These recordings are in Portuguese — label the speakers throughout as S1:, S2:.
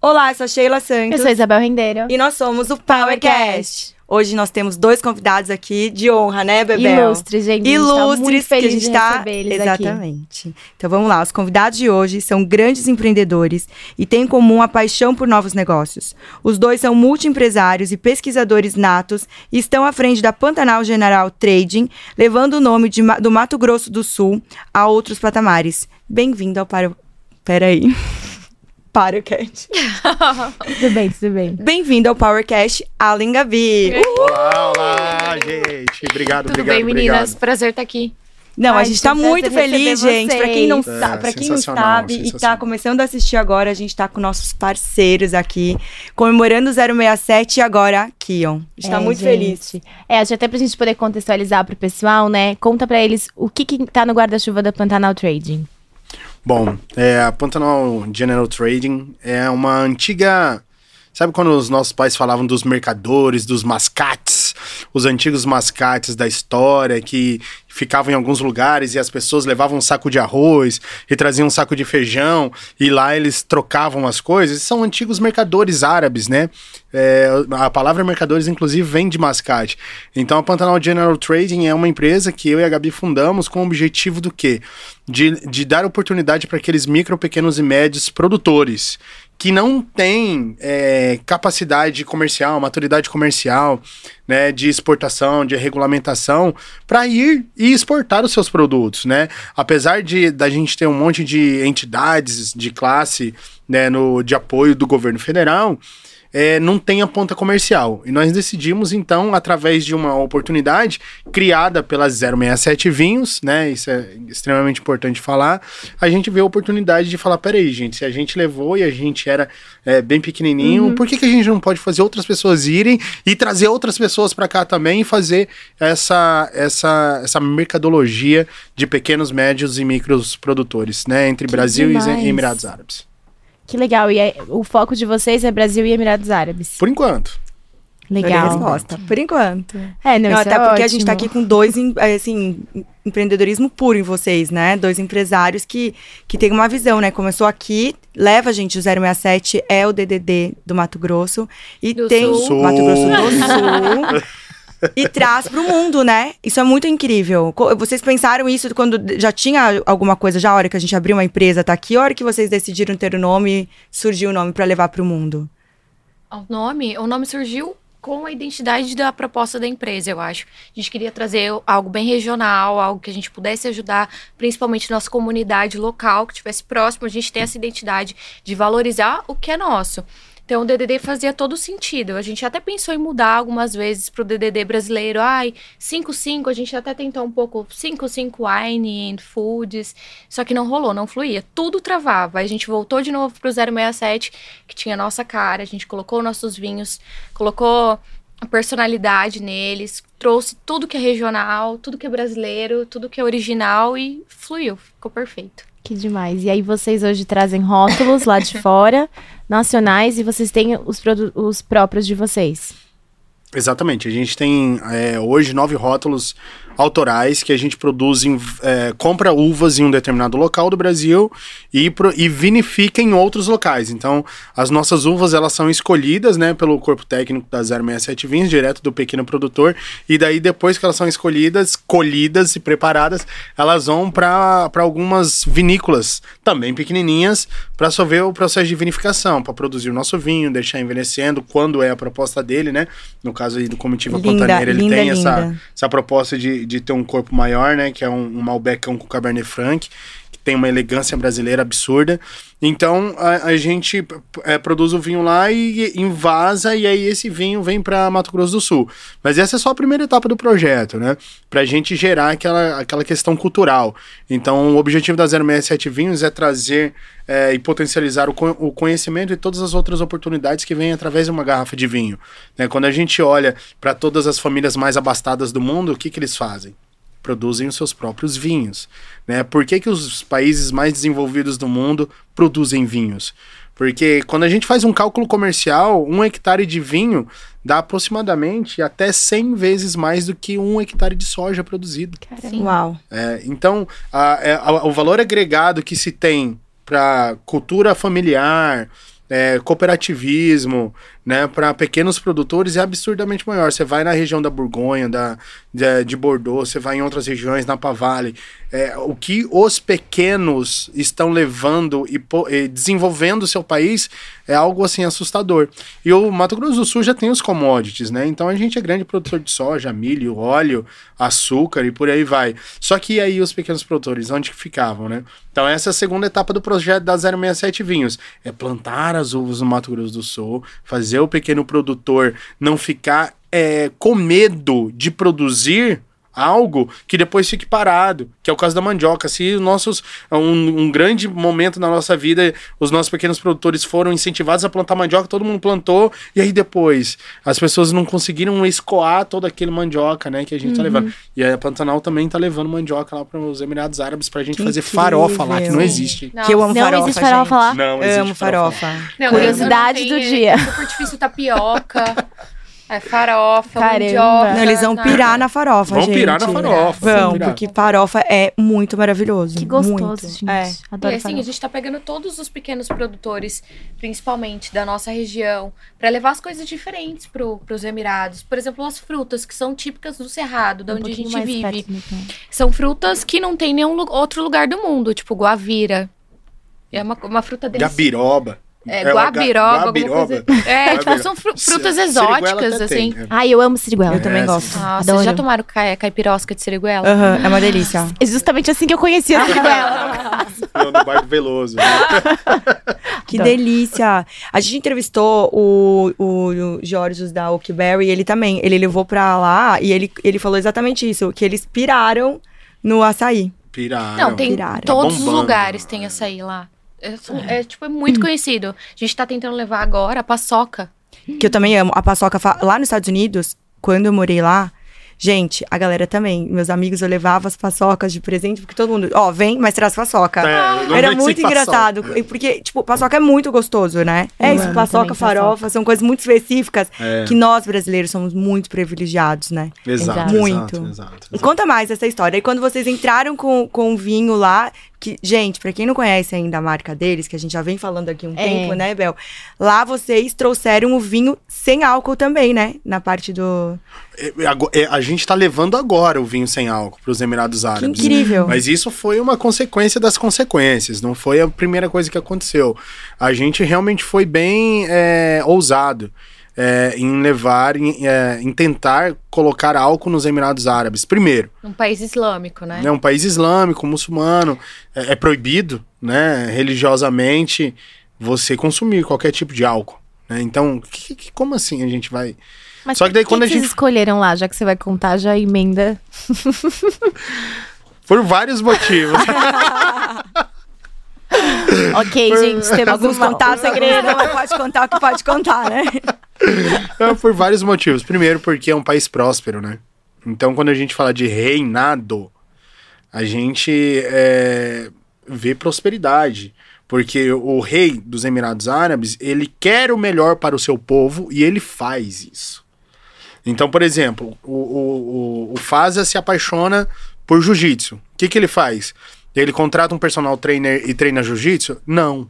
S1: Olá, eu sou a Sheila Santos.
S2: Eu sou a Isabel Rendeiro.
S1: E nós somos o PowerCast. Hoje nós temos dois convidados aqui de honra, né, Bebel?
S2: Ilustres, gente.
S1: Ilustres,
S2: a gente tá muito feliz
S1: que a gente
S2: de
S1: tá...
S2: receber eles
S1: Exatamente. Então vamos lá, os convidados de hoje são grandes empreendedores e têm em comum a paixão por novos negócios. Os dois são multiempresários e pesquisadores natos e estão à frente da Pantanal General Trading, levando o nome de, do Mato Grosso do Sul a outros patamares. Bem-vindo ao Para... Peraí. PowerCast.
S2: tudo bem, tudo bem.
S1: Bem-vindo ao PowerCast, Alan Gabi.
S3: Olá, olá, gente. Obrigado,
S4: Tudo
S3: obrigado,
S4: bem, meninas?
S3: obrigado.
S4: Prazer estar aqui.
S1: Não, a
S2: Ai,
S1: gente tá muito feliz, gente. Pra quem não
S3: É,
S1: pra quem não sabe e tá começando a assistir agora, a gente tá com nossos parceiros aqui, comemorando o 067 e agora a Kion. A gente tá
S2: É,
S1: muito
S2: gente.
S1: feliz.
S2: É, acho até pra gente poder contextualizar pro pessoal, né? Conta pra eles o que que tá no guarda-chuva da Pantanal Trading.
S3: Bom, é, a Pantanal General Trading é uma antiga. Sabe quando os nossos pais falavam dos mercadores, dos mascates? Os antigos mascates da história que ficavam em alguns lugares e as pessoas levavam um saco de arroz e traziam um saco de feijão e lá eles trocavam as coisas. São antigos mercadores árabes, né? É, a palavra mercadores, inclusive, vem de mascate. Então, a Pantanal General Trading é uma empresa que eu e a Gabi fundamos com o objetivo do quê? De, de dar oportunidade para aqueles micro, pequenos e médios produtores que não têm é, capacidade comercial, maturidade comercial, né, de exportação, de regulamentação, para ir e exportar os seus produtos, né? Apesar de da gente ter um monte de entidades de classe, né, no, de apoio do governo federal, é, não tem a ponta comercial. E nós decidimos, então, através de uma oportunidade criada pelas 067 Vinhos, né? Isso é extremamente importante falar. A gente vê a oportunidade de falar: peraí, gente, se a gente levou e a gente era é, bem pequenininho, por que, que a gente não pode fazer outras pessoas irem e trazer outras pessoas para cá também e fazer essa, essa, essa mercadologia de pequenos, médios e micros produtores, né? Entre
S2: Que
S3: Brasil
S2: demais.
S3: e Emirados Árabes.
S2: Que legal. E é- o foco de vocês é Brasil e Emirados Árabes.
S3: Por enquanto.
S2: Legal.
S1: resposta. Por enquanto.
S2: É, não,
S1: Não,
S2: isso
S1: até
S2: é
S1: porque a gente tá
S2: ótimo.
S1: aqui com dois, assim, empreendedorismo puro em vocês, né? Dois empresários que, que têm uma visão, né? Começou aqui, leva a gente, o 067 é o DDD do Mato Grosso. E
S4: Do
S1: tem
S4: Sul.
S1: Mato Grosso do Sul. e traz pro mundo, né? Isso é muito incrível. Vocês pensaram isso quando já tinha alguma coisa, já a hora que a gente abriu uma empresa, tá aqui, a hora que vocês decidiram ter o nome, surgiu o nome pra levar pro mundo?
S4: O nome, o nome surgiu com a identidade da proposta da empresa, eu acho. A gente queria trazer algo bem regional, algo que a gente pudesse ajudar, principalmente nossa comunidade local, que estivesse próximo. A gente tem essa identidade de valorizar o que é nosso. Então, o DDD fazia todo sentido. A gente até pensou em mudar algumas vezes para o DDD brasileiro. Ai, 5-5, a gente até tentou um pouco 5-5 wine and foods, só que não rolou, não fluía. Tudo travava. A gente voltou de novo pro 067, que tinha a nossa cara, a gente colocou nossos vinhos, colocou a personalidade neles, trouxe tudo que é regional, tudo que é brasileiro, tudo que é original e fluiu, ficou perfeito.
S2: Que demais. E aí vocês hoje trazem rótulos lá de fora, nacionais, e vocês têm os, os próprios de vocês.
S3: Exatamente. A gente tem é, hoje nove rótulos autorais que a gente produz, em, é, compra uvas em um determinado local do Brasil e, pro- e vinifica em outros locais. Então, as nossas uvas elas são escolhidas né, pelo corpo técnico da 067 Vinhos, direto do pequeno produtor, e daí depois que elas são escolhidas, colhidas e preparadas, elas vão para algumas vinícolas, também pequenininhas, para sofrer o processo de vinificação, para produzir o nosso vinho, deixar envelhecendo, quando é a proposta dele, né? No caso aí do Comitiva
S1: Linda,
S3: Pantaneira, ele
S1: linda,
S3: tem essa,
S1: linda.
S3: essa proposta de, de ter um corpo maior, né? Que é um, um Malbecão com Cabernet Franc, tem uma elegância brasileira absurda. Então, a, a gente é, produz o vinho lá e invasa, e aí esse vinho vem para Mato Grosso do Sul. Mas essa é só a primeira etapa do projeto, né? Pra gente gerar aquela, aquela questão cultural. Então, o objetivo da 067 Vinhos é trazer é, e potencializar o, o conhecimento e todas as outras oportunidades que vêm através de uma garrafa de vinho. né? Quando a gente olha para todas as famílias mais abastadas do mundo, o que, que eles fazem? Produzem os seus próprios vinhos. Né? Por que, que os países mais desenvolvidos do mundo produzem vinhos? Porque quando a gente faz um cálculo comercial, um hectare de vinho dá aproximadamente até 100 vezes mais do que um hectare de soja produzido.
S1: Uau.
S3: É, então, a- é, a- o valor agregado que se tem para cultura familiar, é, cooperativismo, né, para pequenos produtores é absurdamente maior. Você vai na região da Borgonha, da, de, de Bordeaux, você vai em outras regiões, na Pavale. É, o que os pequenos estão levando e, e desenvolvendo o seu país é algo assim assustador. E o Mato Grosso do Sul já tem os commodities, né? Então a gente é grande produtor de soja, milho, óleo, açúcar e por aí vai. Só que aí os pequenos produtores, onde que ficavam, né? Então essa é a segunda etapa do projeto da 067 Vinhos. É plantar as uvas no Mato Grosso do Sul, fazer o pequeno produtor não ficar é, com medo de produzir algo que depois fique parado, que é o caso da mandioca. Se os nossos um, um, grande momento na nossa vida, os nossos pequenos produtores foram incentivados a plantar mandioca, todo mundo plantou, e aí depois as pessoas não conseguiram escoar todo aquele mandioca, né, que a gente tá uhum. tá levando. E a Pantanal também tá levando mandioca lá para os Emirados Árabes pra gente que fazer incrível. farofa lá, que não existe.
S2: Não. Que eu amo não farofa, existe farofa lá?
S3: Não,
S1: existe amo farofa.
S2: farofa. Não, Curiosidade do dia. É
S4: super difícil tapioca. É farofa, Caramba.
S1: mandioca. Não, eles vão pirar na farofa,
S3: vão
S1: gente.
S3: Vão pirar na farofa.
S1: Vão, porque farofa é muito maravilhoso.
S2: Que gostoso,
S1: muito.
S2: gente.
S1: É.
S4: Adoro e assim, farofa. a gente tá pegando todos os pequenos produtores, principalmente da nossa região, para levar as coisas diferentes pro, pros Emirados. Por exemplo, as frutas que são típicas do Cerrado, da um onde a gente vive. São frutas que não tem nenhum outro lugar do mundo, tipo guavira. É uma, uma fruta deliciosa.
S3: Gabiroba.
S4: É, é guabiroba. guabiroba. É, tipo, são fru frutas exóticas, assim.
S2: Tem, é. Ai, eu amo siriguela.
S1: Eu também é, gosto.
S4: Nossa, vocês já tomaram ca caipirosca de siriguela?
S1: Uhum, é uma delícia.
S2: É justamente assim que eu conheci a siriguela.
S3: no bar do Veloso. Né?
S1: que delícia. A gente entrevistou o, o, o Jorge da Oakberry, ele também, ele levou pra lá e ele, ele falou exatamente isso, que eles piraram no açaí.
S3: Piraram.
S4: Não, tem
S1: Piraram.
S4: todos os lugares tem açaí lá. É, é, tipo, é muito conhecido. A gente tá tentando levar agora a paçoca.
S1: Que eu também amo. A paçoca lá nos Estados Unidos, quando eu morei lá, Gente, a galera também. Meus amigos, eu levava as paçocas de presente, porque todo mundo, ó, oh, vem, mas traz paçoca. É, Era muito engraçado. Paçoca. Porque, tipo, paçoca é muito gostoso, né? É isso, paçoca, farofa, paçoca. são coisas muito específicas é. que nós brasileiros somos muito privilegiados, né?
S3: Exato.
S1: Muito.
S3: Exato, exato, exato.
S1: Conta mais essa história. E quando vocês entraram com, com o vinho lá, que, gente, para quem não conhece ainda a marca deles, que a gente já vem falando aqui um é. tempo, né, Bel? Lá vocês trouxeram o vinho sem álcool também, né? Na parte do.
S3: É, é, a gente tá levando agora o vinho sem álcool para os Emirados Árabes.
S1: Que incrível.
S3: Mas isso foi uma consequência das consequências, não foi a primeira coisa que aconteceu. A gente realmente foi bem é, ousado é, em levar, em, é, em, tentar colocar álcool nos Emirados Árabes. Primeiro.
S4: Um país islâmico, né?
S3: É um país islâmico, muçulmano. É, é, proibido, né, religiosamente, você consumir qualquer tipo de álcool. Né? Então, que, que, como assim a gente vai.
S2: Mas Só que daí que quando que a gente. vocês escolheram lá, já que você vai contar, já emenda.
S3: Por vários motivos.
S2: ok, Por... gente, temos
S1: alguns contar segredo, mas pode contar o que pode contar, né?
S3: É, por vários motivos. Primeiro, porque é um país próspero, né? Então, quando a gente fala de reinado, a gente é, vê prosperidade. Porque o rei dos Emirados Árabes, ele quer o melhor para o seu povo e ele faz isso. Então, por exemplo, o, o, o, o Faza se apaixona por jiu-jitsu. O que, que ele faz? Ele contrata um personal trainer e treina jiu-jitsu? Não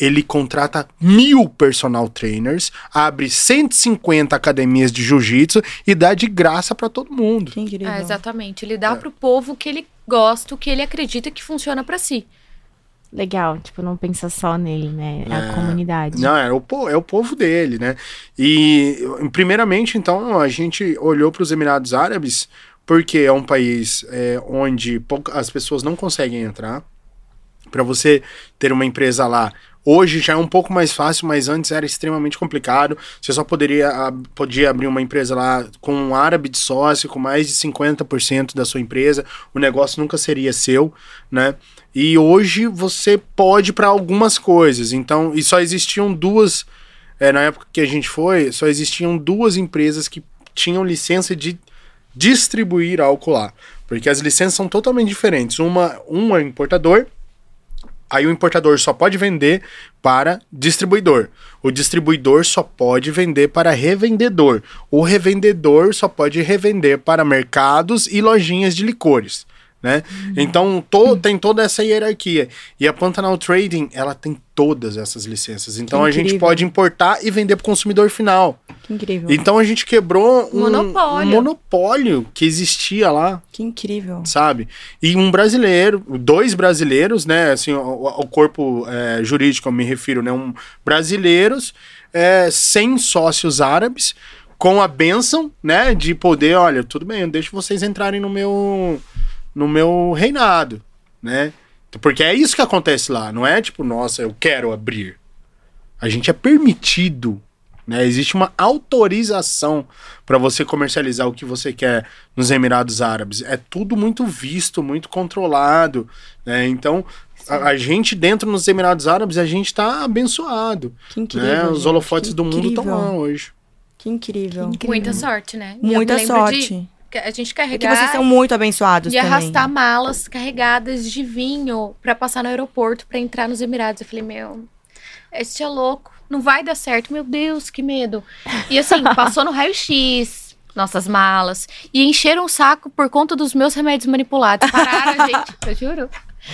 S3: ele contrata mil personal trainers, abre 150 academias de jiu-jitsu e dá de graça para todo mundo.
S4: É, exatamente. Ele dá é. pro povo que ele gosta, o que ele acredita que funciona para si.
S2: Legal, tipo, não pensa só nele, né? É, a comunidade.
S3: Não, é o, é o povo dele, né? E, primeiramente, então, a gente olhou para os Emirados Árabes porque é um país é, onde as pessoas não conseguem entrar. Para você ter uma empresa lá, Hoje já é um pouco mais fácil, mas antes era extremamente complicado. Você só poderia podia abrir uma empresa lá com um árabe de sócio, com mais de 50% da sua empresa. O negócio nunca seria seu, né? E hoje você pode para algumas coisas. Então, e só existiam duas. É, na época que a gente foi, só existiam duas empresas que tinham licença de distribuir álcool lá. Porque as licenças são totalmente diferentes. Uma, um é importador Aí o importador só pode vender para distribuidor. O distribuidor só pode vender para revendedor. O revendedor só pode revender para mercados e lojinhas de licores. Né? Então to, tem toda essa hierarquia. E a Pantanal Trading, ela tem todas essas licenças. Então a gente pode importar e vender para o consumidor final.
S1: Que incrível.
S3: Então a gente quebrou um
S4: Monopólio.
S3: um monopólio que existia lá,
S1: Que incrível.
S3: sabe? E um brasileiro, dois brasileiros, né? Assim, o, o corpo é, jurídico eu me refiro, né? Um brasileiros, é, sem sócios árabes, com a benção, né? De poder, olha, tudo bem, eu deixo vocês entrarem no meu, no meu reinado, né? Porque é isso que acontece lá, não é tipo, nossa, eu quero abrir. A gente é permitido, né? Existe uma autorização para você comercializar o que você quer nos Emirados Árabes. É tudo muito visto, muito controlado, né? Então, a, a gente dentro nos Emirados Árabes, a gente tá abençoado,
S1: Que incrível.
S3: né? Os holofotes
S1: Que
S3: do mundo estão
S1: incrível.
S3: lá hoje.
S1: Que incrível.
S4: Muita sorte, né?
S1: Muita sorte.
S4: de que a gente
S1: É que
S4: carregar
S1: vocês são muito abençoados
S4: e
S1: também.
S4: arrastar malas carregadas de vinho pra passar no aeroporto pra entrar nos Emirados. Eu falei, meu, esse é louco, não vai dar certo. Meu Deus, que medo. E assim, passou no raio-x, nossas malas, e encheram o saco por conta dos meus remédios manipulados. Pararam gente, eu juro.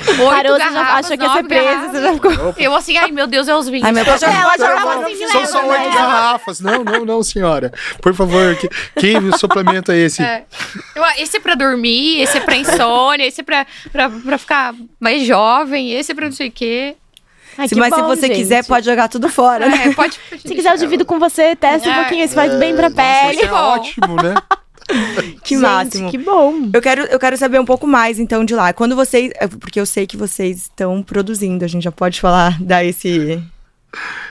S4: Oito
S2: Parou, você já
S4: garrafas,
S2: achou que ia ser presa,
S4: garrafas.
S2: você já ficou...
S4: Eu assim, ai meu Deus, é os vinhos.
S1: Ai, meu Deus, já-
S2: Ela jogava assim,
S3: São só oito
S2: né?
S3: garrafas. Não, não, não, senhora. Por favor, que, que suplemento é esse?
S4: É. Eu- Esse é pra dormir, esse é pra insônia, esse é pra, pra, pra ficar mais jovem, esse é pra não sei o quê.
S2: Ai,
S1: Se- mas se
S2: bom,
S1: você
S2: gente.
S1: quiser, pode jogar tudo fora. né?
S4: É, pode,
S2: Se quiser, eu divido com você, testa um
S4: É.
S2: pouquinho, isso faz bem pra
S3: Nossa,
S2: pele.
S3: isso é ótimo, né?
S1: Que
S2: Gente,
S1: máximo.
S2: Que bom.
S1: Eu quero, eu quero saber um pouco mais, então, de lá. Quando vocês. é, Porque eu sei que vocês estão produzindo, a gente já pode falar, dar esse.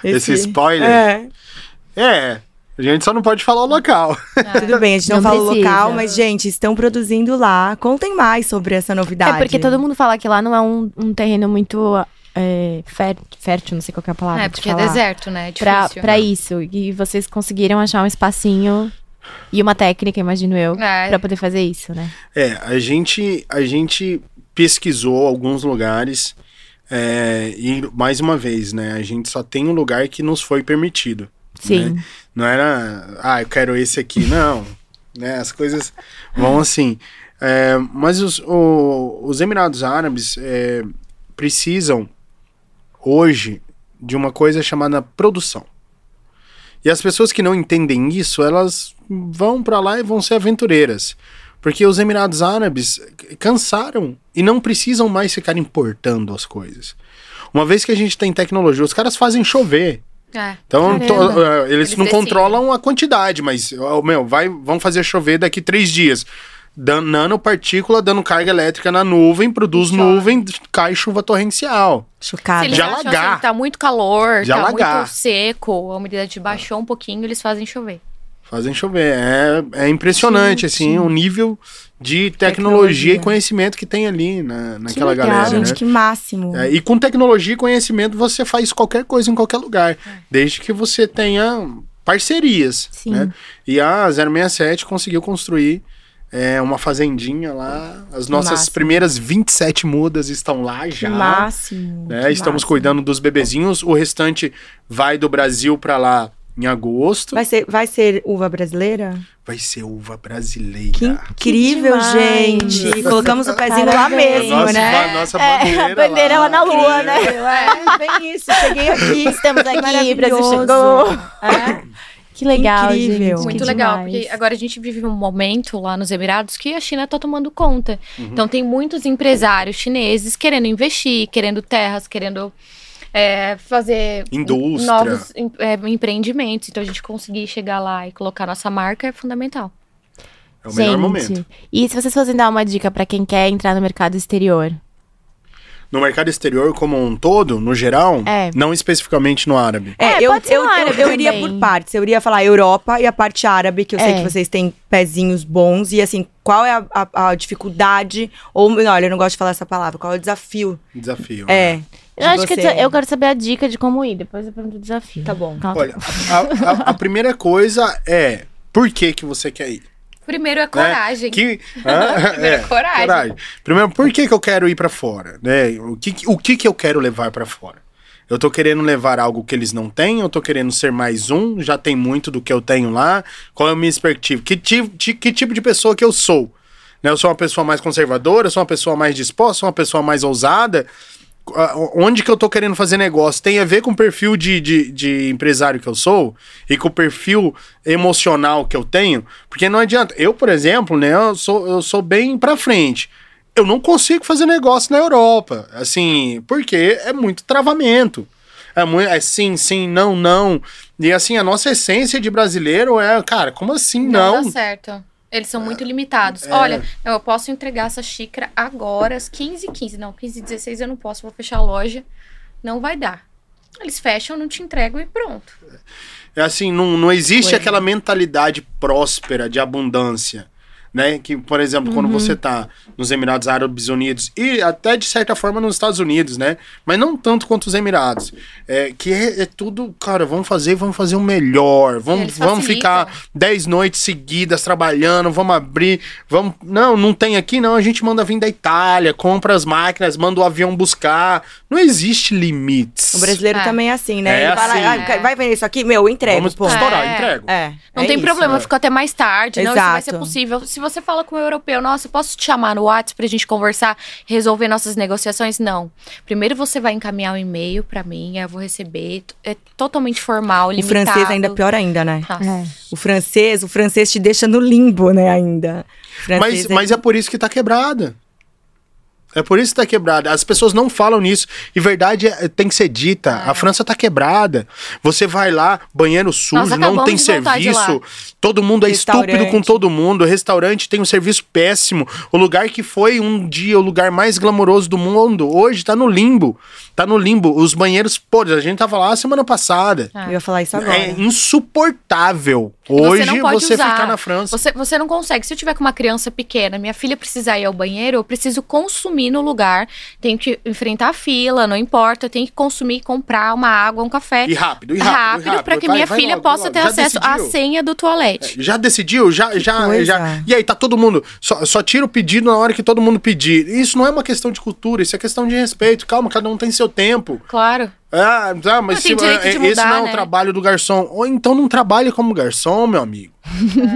S3: Esse spoiler?
S1: É.
S3: É. A gente só não pode falar o local.
S1: Tudo bem, a gente não,
S2: Não
S1: fala o local, mas, gente, estão produzindo lá. Contem mais sobre essa novidade.
S2: É porque todo mundo fala que lá não é um, um terreno muito é, fér- fértil, não sei qual que é a palavra.
S4: É, porque é deserto, né? É
S2: Pra,
S4: difícil.
S2: pra isso. E vocês conseguiram achar um espacinho e uma técnica, imagino eu,
S4: É.
S2: pra poder fazer isso, né?
S3: É, a gente, a gente pesquisou alguns lugares é, e, mais uma vez, né? A gente só tem um lugar que nos foi permitido.
S2: Sim.
S3: né? Não era, ah, eu quero esse aqui, não. né? As coisas vão assim. É, mas os, o- os Emirados Árabes é, precisam, hoje, de uma coisa chamada produção. E as pessoas que não entendem isso, elas vão pra lá e vão ser aventureiras. Porque os Emirados Árabes cansaram e não precisam mais ficar importando as coisas. Uma vez que a gente tem tecnologia, os caras fazem chover.
S4: É.
S3: Então, to- eh, eles,
S4: Eles
S3: não
S4: decidem.
S3: controlam a quantidade, mas, meu, vai, vão fazer chover daqui três dias. Dan, nanopartícula dando carga elétrica na nuvem, produz nuvem, cai chuva torrencial.
S1: Chocada.
S3: De alagar.
S4: assim, tá muito calor,
S3: De
S4: tá
S3: alagar.
S4: muito seco, a umidade baixou um pouquinho, eles fazem chover.
S3: Fazem chover. É, é impressionante, assim, o nível de tecnologia,
S1: Tecnologia.
S3: e conhecimento que tem ali na, naquela
S2: legal,
S3: galera.
S1: Gente,
S3: né?
S1: que máximo.
S3: É, e com tecnologia e conhecimento você faz qualquer coisa em qualquer lugar, desde que você tenha parcerias.
S2: Sim.
S3: Né? E a 067 conseguiu construir é, uma fazendinha lá. As nossas
S1: máximo.
S3: primeiras 27 mudas estão lá
S1: Que
S3: já.
S1: máximo.
S3: né?
S1: que
S3: Estamos
S1: máximo.
S3: cuidando dos bebezinhos. O restante vai do Brasil para lá em agosto.
S1: Vai ser, vai ser uva brasileira?
S3: Vai ser uva brasileira.
S1: Que incrível,
S2: demais.
S1: gente. Colocamos o pezinho lá
S2: Parabéns.
S1: mesmo,
S3: nossa,
S1: né?
S3: nossa
S2: É,
S3: bandeira.
S2: a bandeira lá na lua, né?
S1: É, bem isso. Cheguei aqui.
S2: Estamos aqui. Brasil chegou. Que legal,
S1: Incrível.
S2: gente.
S4: Muito
S2: que
S4: legal,
S2: demais.
S4: porque agora a gente vive um momento lá nos Emirados que a China tá tomando conta.
S3: Uhum.
S4: Então tem muitos empresários chineses querendo investir, querendo terras, querendo é, fazer
S3: Indústria.
S4: novos é, empreendimentos. Então a gente conseguir chegar lá e colocar nossa marca é fundamental.
S3: É o melhor
S2: Gente,
S3: momento.
S2: E se vocês fossem dar uma dica pra quem quer entrar no mercado exterior?
S3: No mercado exterior como um todo, no geral,
S2: É.
S3: não especificamente no árabe.
S1: É,
S2: É,
S1: eu,
S2: pode ser
S1: eu,
S2: no
S1: eu,
S2: árabe
S1: eu iria por partes. Eu iria falar Europa e a parte árabe, que eu sei
S2: É.
S1: que vocês têm pezinhos bons. E assim, qual é a, a- a dificuldade? Ou, não, olha, eu não gosto de falar essa palavra. Qual é o desafio?
S3: Desafio.
S1: É.
S2: Eu acho que
S1: você.
S2: eu quero saber a dica de como ir, depois eu pergunto o desafio.
S1: Tá bom.
S2: Calma.
S3: Olha, a, a- a primeira coisa é por que, que você quer ir?
S4: Primeiro é
S3: né?
S4: coragem.
S3: Que, Hã?
S4: Primeiro, coragem.
S3: Primeiro, por que, que eu quero ir pra fora? Né? O, que, o que, que eu quero levar pra fora? Eu tô querendo levar algo que eles não têm, eu tô querendo ser mais um, já tem muito do que eu tenho lá. Qual é a minha perspectiva? Que, ti- que tipo de pessoa que eu sou? né? Eu sou uma pessoa mais conservadora, eu sou uma pessoa mais disposta, sou uma pessoa mais ousada. Onde que eu tô querendo fazer negócio tem a ver com o perfil de, de, de empresário que eu sou e com o perfil emocional que eu tenho, porque não adianta. Eu, por exemplo, né, eu sou, eu sou bem pra frente. Eu não consigo fazer negócio na Europa, assim, porque é muito travamento. É, muito, é sim, sim, não, não. E assim, a nossa essência de brasileiro é, cara, como assim
S4: Não,
S3: não?
S4: dá certo. Eles são muito limitados.
S3: é.
S4: Olha, eu posso entregar essa xícara agora às 15h15. Não, 15h16 eu não posso, vou fechar a loja. Não vai dar. Eles fecham, não te entregam e pronto.
S3: É assim, não, não existe
S1: Foi.
S3: aquela mentalidade próspera de abundância. Né? Que, por exemplo, quando você tá nos Emirados Árabes Unidos e até de certa forma nos Estados Unidos, né? Mas não tanto quanto os Emirados. É, que é, é tudo, cara, vamos fazer, vamos fazer o melhor. Vamos, vamos ficar 10 noites seguidas trabalhando, vamos abrir, vamos. Não, não tem aqui, não. A gente manda vir da Itália, compra as máquinas, manda o avião buscar. Não existe limites.
S1: O brasileiro
S4: É.
S1: também é assim, né?
S3: É
S1: Ele fala,
S3: assim.
S1: ah, vai vender isso aqui? Meu, eu entrego,
S3: Vamos
S1: pô.
S3: estourar,
S4: É.
S3: entrego.
S1: É,
S4: Não
S1: é
S4: tem
S1: isso.
S4: problema,
S3: é.
S4: eu fico até mais tarde. Não, isso vai ser
S1: Exato.
S4: possível. Se você fala com o europeu, nossa, eu posso te chamar no WhatsApp pra gente conversar, resolver nossas negociações? Não. Primeiro você vai encaminhar um e-mail pra mim, aí eu vou receber. É totalmente formal,
S1: O
S4: limitado.
S1: francês ainda é pior ainda, né?
S2: É.
S1: O francês, o francês te deixa no limbo, né, ainda. O
S3: Mas,
S1: francês
S3: mas é por isso que tá quebrada. É por isso que tá quebrada. As pessoas não falam nisso. E verdade é- tem que ser dita. A França tá quebrada. Você vai lá, banheiro sujo, não tem serviço. Todo mundo é estúpido com todo mundo. O restaurante tem um serviço péssimo. O lugar que foi um dia o lugar mais glamouroso do mundo, hoje tá no limbo. Tá no limbo. Os banheiros podres. A gente tava lá semana passada.
S4: Ah.
S1: Eu ia falar isso agora.
S3: É insuportável.
S4: Você
S3: Hoje
S4: não pode
S3: você
S4: usar.
S3: ficar na França.
S4: Você, você não consegue. Se eu tiver com uma criança pequena, minha filha precisar ir ao banheiro, eu preciso consumir no lugar. Tenho que enfrentar a fila, não importa. Eu tenho que consumir, comprar uma água, um café.
S3: E rápido, e rápido. e rápido.
S4: para que
S3: Vai,
S4: minha
S3: vai
S4: filha
S3: logo,
S4: possa
S3: logo.
S4: ter
S3: Já
S4: acesso à
S3: decidiu?
S4: senha do toalete.
S3: Já decidiu? Já, já,
S1: coisa.
S3: já. E aí, tá todo mundo. Só, só tira o pedido na hora que todo mundo pedir. Isso não é uma questão de cultura, isso é questão de respeito. Calma, cada um tem seu tempo.
S4: Claro.
S3: Ah, tá, mas
S4: Mas
S3: se,
S4: de
S3: esse
S4: mudar,
S3: não é o
S4: né?
S3: trabalho do garçom. Ou então não trabalhe como garçom, meu amigo.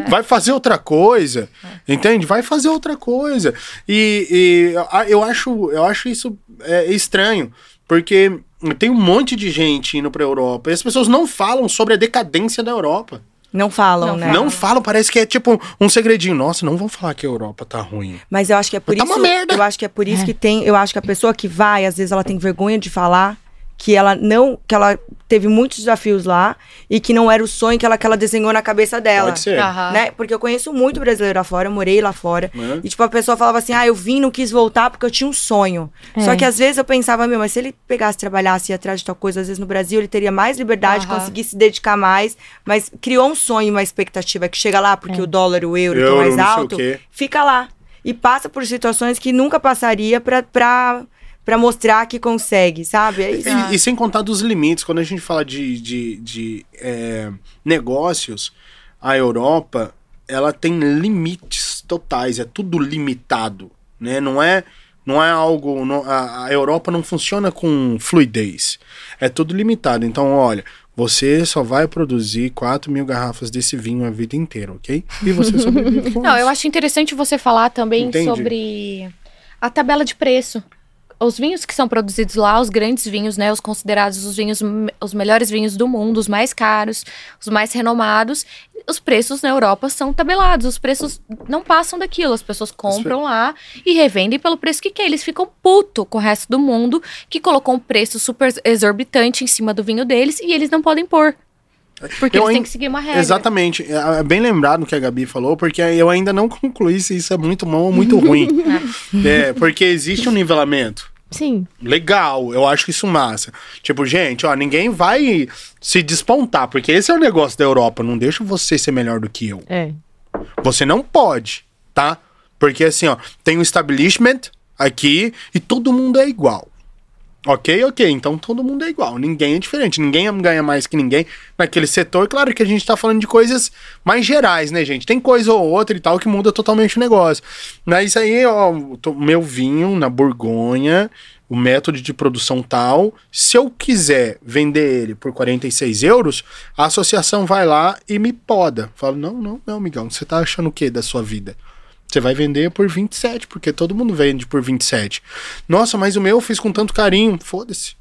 S3: Vai fazer outra coisa. Entende? Vai fazer outra coisa. E, e a- eu, acho, eu acho isso é, estranho. Porque tem um monte de gente indo pra Europa e as pessoas não falam sobre a decadência da Europa.
S1: Não falam,
S4: Não
S1: né?
S3: Não falam, parece que é tipo um segredinho. Nossa, não vão falar que a Europa tá ruim.
S1: Mas eu acho que é por
S3: Tá
S1: isso.
S3: uma merda.
S1: Eu acho que é por isso que tem. Eu acho que a pessoa que vai, às vezes, ela tem vergonha de falar que ela não. que ela teve muitos desafios lá e que não era o sonho que ela, que ela desenhou na cabeça dela.
S3: Pode ser.
S4: Aham.
S1: Né? Porque eu conheço muito brasileiro lá fora, eu morei lá fora.
S3: Né?
S1: E, tipo, a pessoa falava assim: ah, eu vim, não quis voltar porque eu tinha um sonho.
S2: É.
S1: Só que às vezes eu pensava, meu, mas se ele pegasse, trabalhasse e ia atrás de tal coisa, às vezes no Brasil ele teria mais liberdade,
S4: Aham.
S1: conseguisse se dedicar mais, mas criou um sonho, uma expectativa que chega lá porque o dólar, o euro,
S3: Euro,
S1: estão mais alto, fica lá. E passa por situações que nunca passaria pra, pra, pra mostrar que consegue, sabe? É isso.
S3: E, e sem contar dos limites, quando a gente fala de, de, de, é, negócios, a Europa, ela tem limites totais, é tudo limitado, né? Não é, não é algo... não- a, a Europa não funciona com fluidez, é tudo limitado. Então, olha, você só vai produzir 4 mil garrafas desse vinho a vida inteira, ok? E você sobrevive com
S4: Não,
S3: isso.
S4: eu acho interessante você falar também
S3: Entendi.
S4: sobre a tabela de preço. Os vinhos que são produzidos lá, os grandes vinhos, né, os considerados os vinhos, os melhores vinhos do mundo, os mais caros, os mais renomados, os preços na Europa são tabelados, os preços não passam daquilo, as pessoas compram lá e revendem pelo preço que quer. Eles ficam puto com o resto do mundo que colocou um preço super exorbitante em cima do vinho deles e eles não podem pôr. Porque
S3: Eu
S4: eles têm que seguir uma regra.
S3: Exatamente. É é bem lembrado o que a Gabi falou, porque eu ainda não concluí se isso é muito bom ou muito ruim. é, porque existe um nivelamento.
S2: Sim.
S3: Legal, eu acho isso massa. Tipo, gente, ó, ninguém vai se despontar, porque esse é o negócio da Europa. Não deixa você ser melhor do que eu.
S2: É.
S3: Você não pode, tá? Porque assim, ó, tem um establishment aqui e todo mundo é igual. Ok, ok. Então todo mundo é igual. Ninguém é diferente. Ninguém ganha mais que ninguém naquele setor. Claro que a gente tá falando de coisas mais gerais, né, gente? Tem coisa ou outra e tal que muda totalmente o negócio. Mas aí, ó, meu vinho na Borgonha, o método de produção tal. Se eu quiser vender ele por 46 euros, a associação vai lá e me poda. Fala, não, não, não, amigão. Você tá achando o que da sua vida? Você vai vender por 27, porque todo mundo vende por 27. Nossa, mas o meu eu fiz com tanto carinho. Foda-se.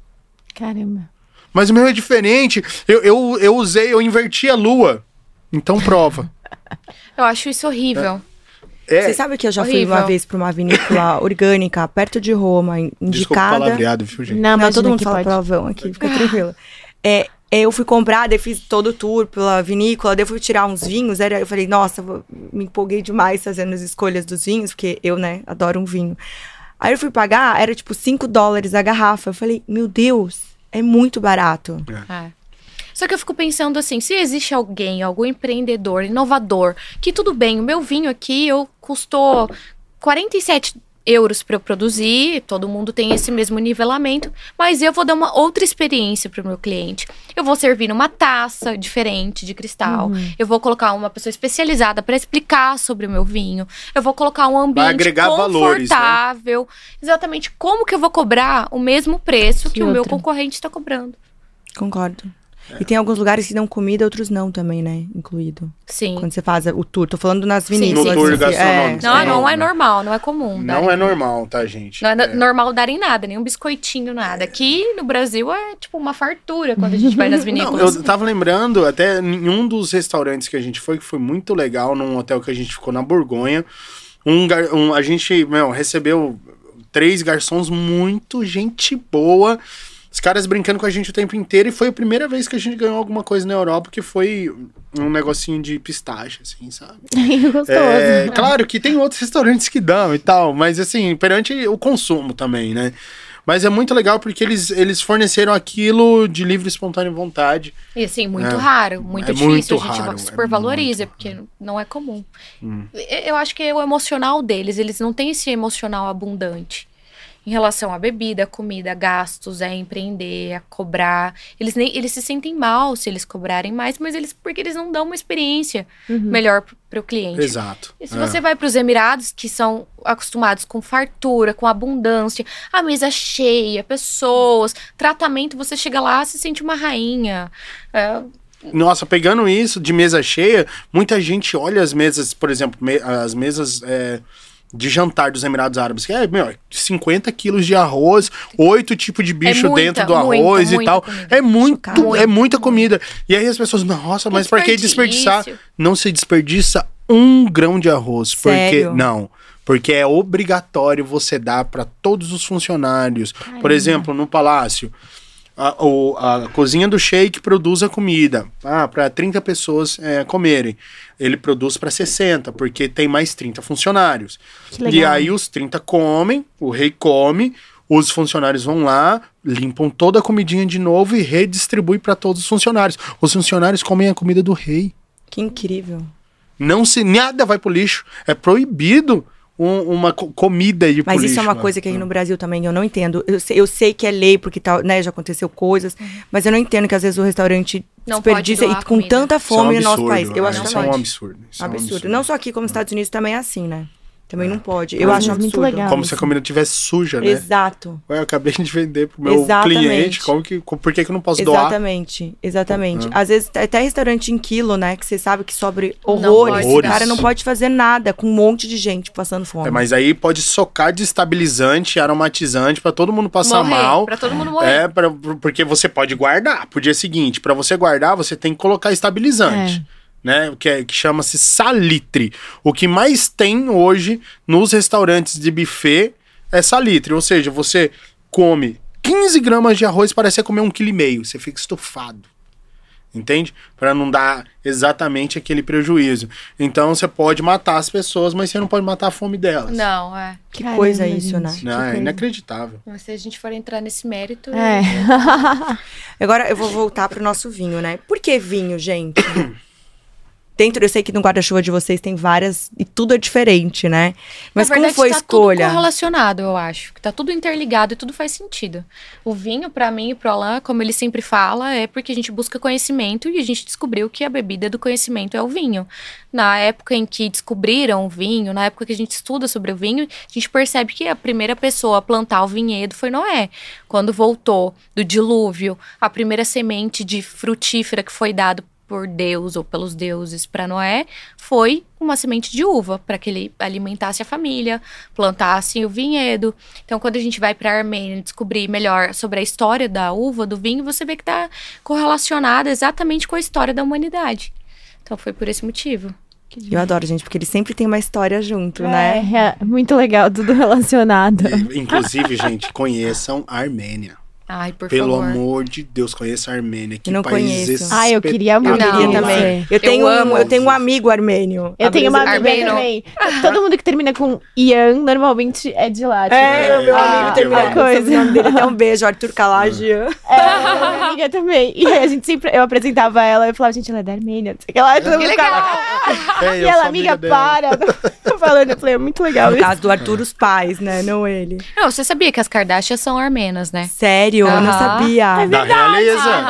S2: Caramba.
S3: Mas o meu é diferente. Eu, eu, eu usei, eu inverti a lua. Então prova.
S4: Eu acho isso horrível.
S3: É,
S1: Você sabe que eu já fui
S4: Horrível.
S1: uma vez pra uma vinícola orgânica perto de Roma, in-
S3: desculpa o
S1: indicada.
S3: palavreado, viu, gente?
S2: Não,
S1: Não,
S2: mas
S1: todo mundo fala
S2: pode.
S1: palavrão aqui, fica tranquilo. É, é, eu fui comprar, daí fiz todo o tour pela vinícola, daí fui tirar uns vinhos, era, eu falei, nossa, vou- me empolguei demais fazendo as escolhas dos vinhos, porque eu, né, adoro um vinho. Aí eu fui pagar, era tipo 5 dólares a garrafa. Eu falei, meu Deus, é muito barato.
S4: É. Só que eu fico pensando assim, se existe alguém, algum empreendedor, inovador, que tudo bem, o meu vinho aqui eu custou 47 euros para eu produzir, todo mundo tem esse mesmo nivelamento, mas eu vou dar uma outra experiência para o meu cliente. Eu vou servir numa taça diferente de cristal. Eu vou colocar uma pessoa especializada para explicar sobre o meu vinho. Eu vou colocar um ambiente
S3: agregar valores, né?
S4: confortável. Exatamente como que eu vou cobrar o mesmo preço que,
S2: Que
S4: o meu concorrente está cobrando.
S1: Concordo. E tem alguns lugares que dão comida, outros não também, né? Incluído.
S4: Sim.
S1: Quando você faz o tour. Tô falando nas vinícolas.
S4: sim,
S3: No tour
S1: si.
S3: gastronômico.
S4: Não,
S3: É,
S4: não é
S3: não.
S4: normal, não é comum.
S3: Não é normal, tá, gente?
S4: Não é,
S3: É.
S4: normal darem nada, nem um biscoitinho, nada. Aqui no Brasil é tipo uma fartura quando a gente vai nas
S3: Não,
S4: vinícolas.
S3: eu tava lembrando, até em um dos restaurantes que a gente foi, que foi muito legal, num hotel que a gente ficou na Borgonha. Um, um- a gente, meu, recebeu três garçons muito gente boa. Os caras brincando com a gente o tempo inteiro. E foi a primeira vez que a gente ganhou alguma coisa na Europa, que foi um negocinho de pistache, assim, sabe?
S2: Gostoso.
S3: É, claro que tem outros restaurantes que dão e tal, mas assim, perante o consumo também, né? Mas é muito legal porque eles, eles forneceram aquilo de livre e espontânea vontade.
S4: E assim, muito
S3: É.
S4: raro, muito
S3: É
S4: difícil.
S3: muito
S4: a gente
S3: raro, é
S4: super valoriza,
S3: muito
S4: porque não é comum.
S3: Hum.
S4: Eu acho que é o emocional deles, eles não têm esse emocional abundante. Em relação à bebida, comida, gastos, a empreender, a cobrar. Eles, nem, eles se sentem mal se eles cobrarem mais, mas eles porque eles não dão uma experiência
S2: Uhum.
S4: melhor para o cliente.
S3: Exato.
S4: E se
S3: É.
S4: você vai para os Emirados, que são acostumados com fartura, com abundância, a mesa cheia, pessoas, tratamento, você chega lá se sente uma rainha. É,
S3: Nossa, pegando isso de mesa cheia, muita gente olha as mesas, por exemplo, me- as mesas é, de jantar dos Emirados Árabes, que é, meu, 50 quilos de arroz, oito tipos de bicho
S4: muita,
S3: dentro do
S4: muita,
S3: arroz e
S4: muita
S3: tal.
S4: comida.
S3: É muito,
S1: Chocada.
S3: é muita comida. E aí as pessoas, nossa, mas pra que desperdiçar? Não se desperdiça um grão de arroz, porque
S1: Sério?
S3: não. Porque é obrigatório você dar para todos os funcionários. Por exemplo, no palácio, a, o- a cozinha do sheik produz a comida ah, para 30 pessoas é, comerem. Ele produz para 60, porque tem mais 30 funcionários. E aí os 30 comem, o rei come, os funcionários vão lá, limpam toda a comidinha de novo e redistribui para todos os funcionários. Os funcionários comem a comida do rei.
S1: Que incrível.
S3: Não se nada vai pro lixo. É proibido um- uma co- comida pro
S1: Mas
S3: lixo.
S1: isso é uma coisa que aqui no Brasil também eu não entendo. Eu sei, eu sei que é lei, porque tal, né, já aconteceu coisas, mas eu não entendo que às vezes o restaurante
S4: Não pode
S1: desperdiça e com
S4: comida.
S1: tanta
S3: Isso é um
S1: fome no nosso
S3: absurdo,
S1: país. Eu
S3: é,
S1: acho
S3: isso
S1: que
S3: é um absurdo. isso é um
S1: absurdo. Não só aqui, como nos Estados Unidos também é assim, né? Também não pode. Eu
S2: Mas
S1: acho
S2: é muito
S1: absurdo.
S2: legal.
S3: Como se a comida tivesse suja, né?
S1: Exato.
S3: Ué, eu acabei de vender pro meu
S1: Exatamente.
S3: cliente. Como que, por que, que eu não posso doar?
S1: Exatamente, exatamente.
S3: Uhum.
S1: Às vezes, até restaurante em quilo, né? Que você sabe que sobre horrores. O cara não pode fazer nada com um monte de gente passando fome.
S3: É, mas aí pode socar de estabilizante, aromatizante pra todo mundo passar
S4: morrer,
S3: mal.
S4: Pra todo mundo morrer.
S3: É, pra, porque você pode guardar. Pro dia seguinte, pra você guardar, você tem que colocar estabilizante. Né, que, é- que chama-se salitre. O que mais tem hoje nos restaurantes de buffet é salitre. Ou seja, você come 15 gramas de arroz, parece você comer um quilo e meio. Você fica estufado. Entende? Pra não dar exatamente aquele prejuízo. Então você pode matar as pessoas, mas você não pode matar a fome delas.
S4: Não, é.
S1: Que coisa isso, né?
S3: Não, é
S2: coisa.
S3: inacreditável.
S4: Mas se a gente for entrar nesse mérito.
S2: É.
S1: Agora eu vou voltar pro nosso vinho, né? Por que vinho, gente? Dentro, eu sei que no guarda-chuva de vocês tem várias e tudo é diferente, né? Mas
S4: verdade,
S1: como foi a
S4: tá
S1: escolha?
S4: tudo correlacionado, eu acho. Que tá tudo interligado e tudo faz sentido. O vinho, pra mim e pro Alan, como ele sempre fala, é porque a gente busca conhecimento e a gente descobriu que a bebida do conhecimento é o vinho. Na época em que descobriram o vinho, na época que a gente estuda sobre o vinho, a gente percebe que a primeira pessoa a plantar o vinhedo foi Noé. Quando voltou do dilúvio, a primeira semente de frutífera que foi dado por Deus ou pelos deuses para Noé foi uma semente de uva para que ele alimentasse a família, plantasse o vinhedo. Então, quando a gente vai para a Armênia descobrir melhor sobre a história da uva, do vinho, você vê que está correlacionada exatamente com a história da humanidade. Então, foi por esse motivo.
S1: Eu adoro, gente, porque eles sempre têm uma história junto, né?
S2: É, é muito legal, tudo relacionado.
S3: E, inclusive, gente, conheçam a Armênia.
S4: Ai, por
S3: Pelo
S4: favor.
S3: amor de Deus, conheça a Armênia. Que
S1: não
S3: país
S1: conheço.
S2: Ah, eu queria
S1: Eu
S2: muito.
S4: Não,
S1: queria também. Eu tenho,
S4: amo.
S1: um, eu tenho um amigo armênio.
S2: Eu tenho uma amiga
S4: Armênio.
S2: também. Todo mundo que termina com Ian normalmente é de lá. tipo,
S1: É, o meu
S2: ah,
S1: amigo termina com
S2: coisa.
S1: o nome dele. Até um beijo, Arthur Kalajian.
S2: É, minha amiga também. E a gente sempre, eu apresentava ela, eu falava, gente, ela é da Armênia, não sei o que e mundo
S4: Que
S3: É,
S2: e
S3: eu
S2: ela, amiga,
S3: dela.
S2: para. Falando, eu falei, é muito legal
S1: No
S2: isso.
S1: caso do Arthur, os pais, né? Não ele.
S4: Não, você sabia que as Kardashians são armenas, né?
S1: Sério, eu não sabia.
S3: Da realeza.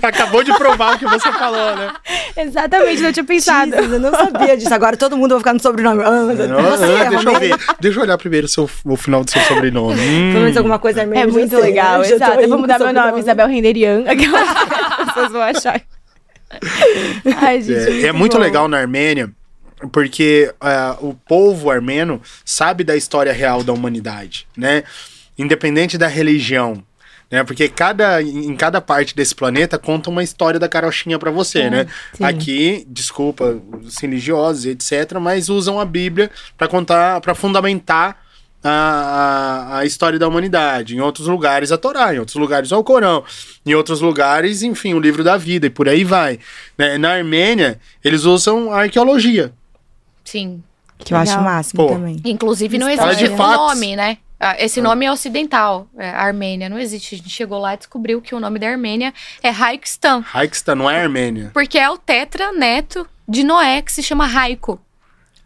S3: Acabou de provar o que você falou, né?
S2: Exatamente, não tinha pensado.
S1: Jesus, eu não sabia disso. Agora todo mundo vai ficar no sobrenome. Ah,
S3: Não,
S1: você
S3: ah,
S1: é
S3: deixa eu ver. Deixa eu olhar primeiro o seu- o final do seu sobrenome. Hum.
S1: Pelo menos alguma coisa armênia.
S2: É muito
S1: sei,
S2: legal,
S1: né?
S2: exato. Eu vou mudar meu nome. Isabel Renderian. Aquelas pessoas vão achar. Ai, gente.
S3: É, é muito legal na Armênia, porque ah, o povo armeno sabe da história real da humanidade, né? Independente da religião. Né? Porque cada, em cada parte desse planeta conta uma história da carochinha pra você, né?
S2: sim.
S3: Aqui, desculpa, os religiosos, etc., mas usam a Bíblia pra contar, para fundamentar a, a, a história da humanidade. Em outros lugares, a Torá, em outros lugares, o Alcorão. Em outros lugares, enfim, o livro da vida, e por aí vai. né? Na Armênia, eles usam a arqueologia.
S4: Sim.
S1: Que eu acho o
S2: Legal.
S1: máximo
S3: Pô.
S1: também.
S4: Inclusive, não existe
S3: fatos.
S4: nome, né? Ah, Esse nome é ocidental, é Armênia, não existe. A gente chegou lá e descobriu que o nome da Armênia é Raikstan,
S3: Haikistan não é Armênia.
S4: porque é o tetraneto de Noé, que se chama Raiko,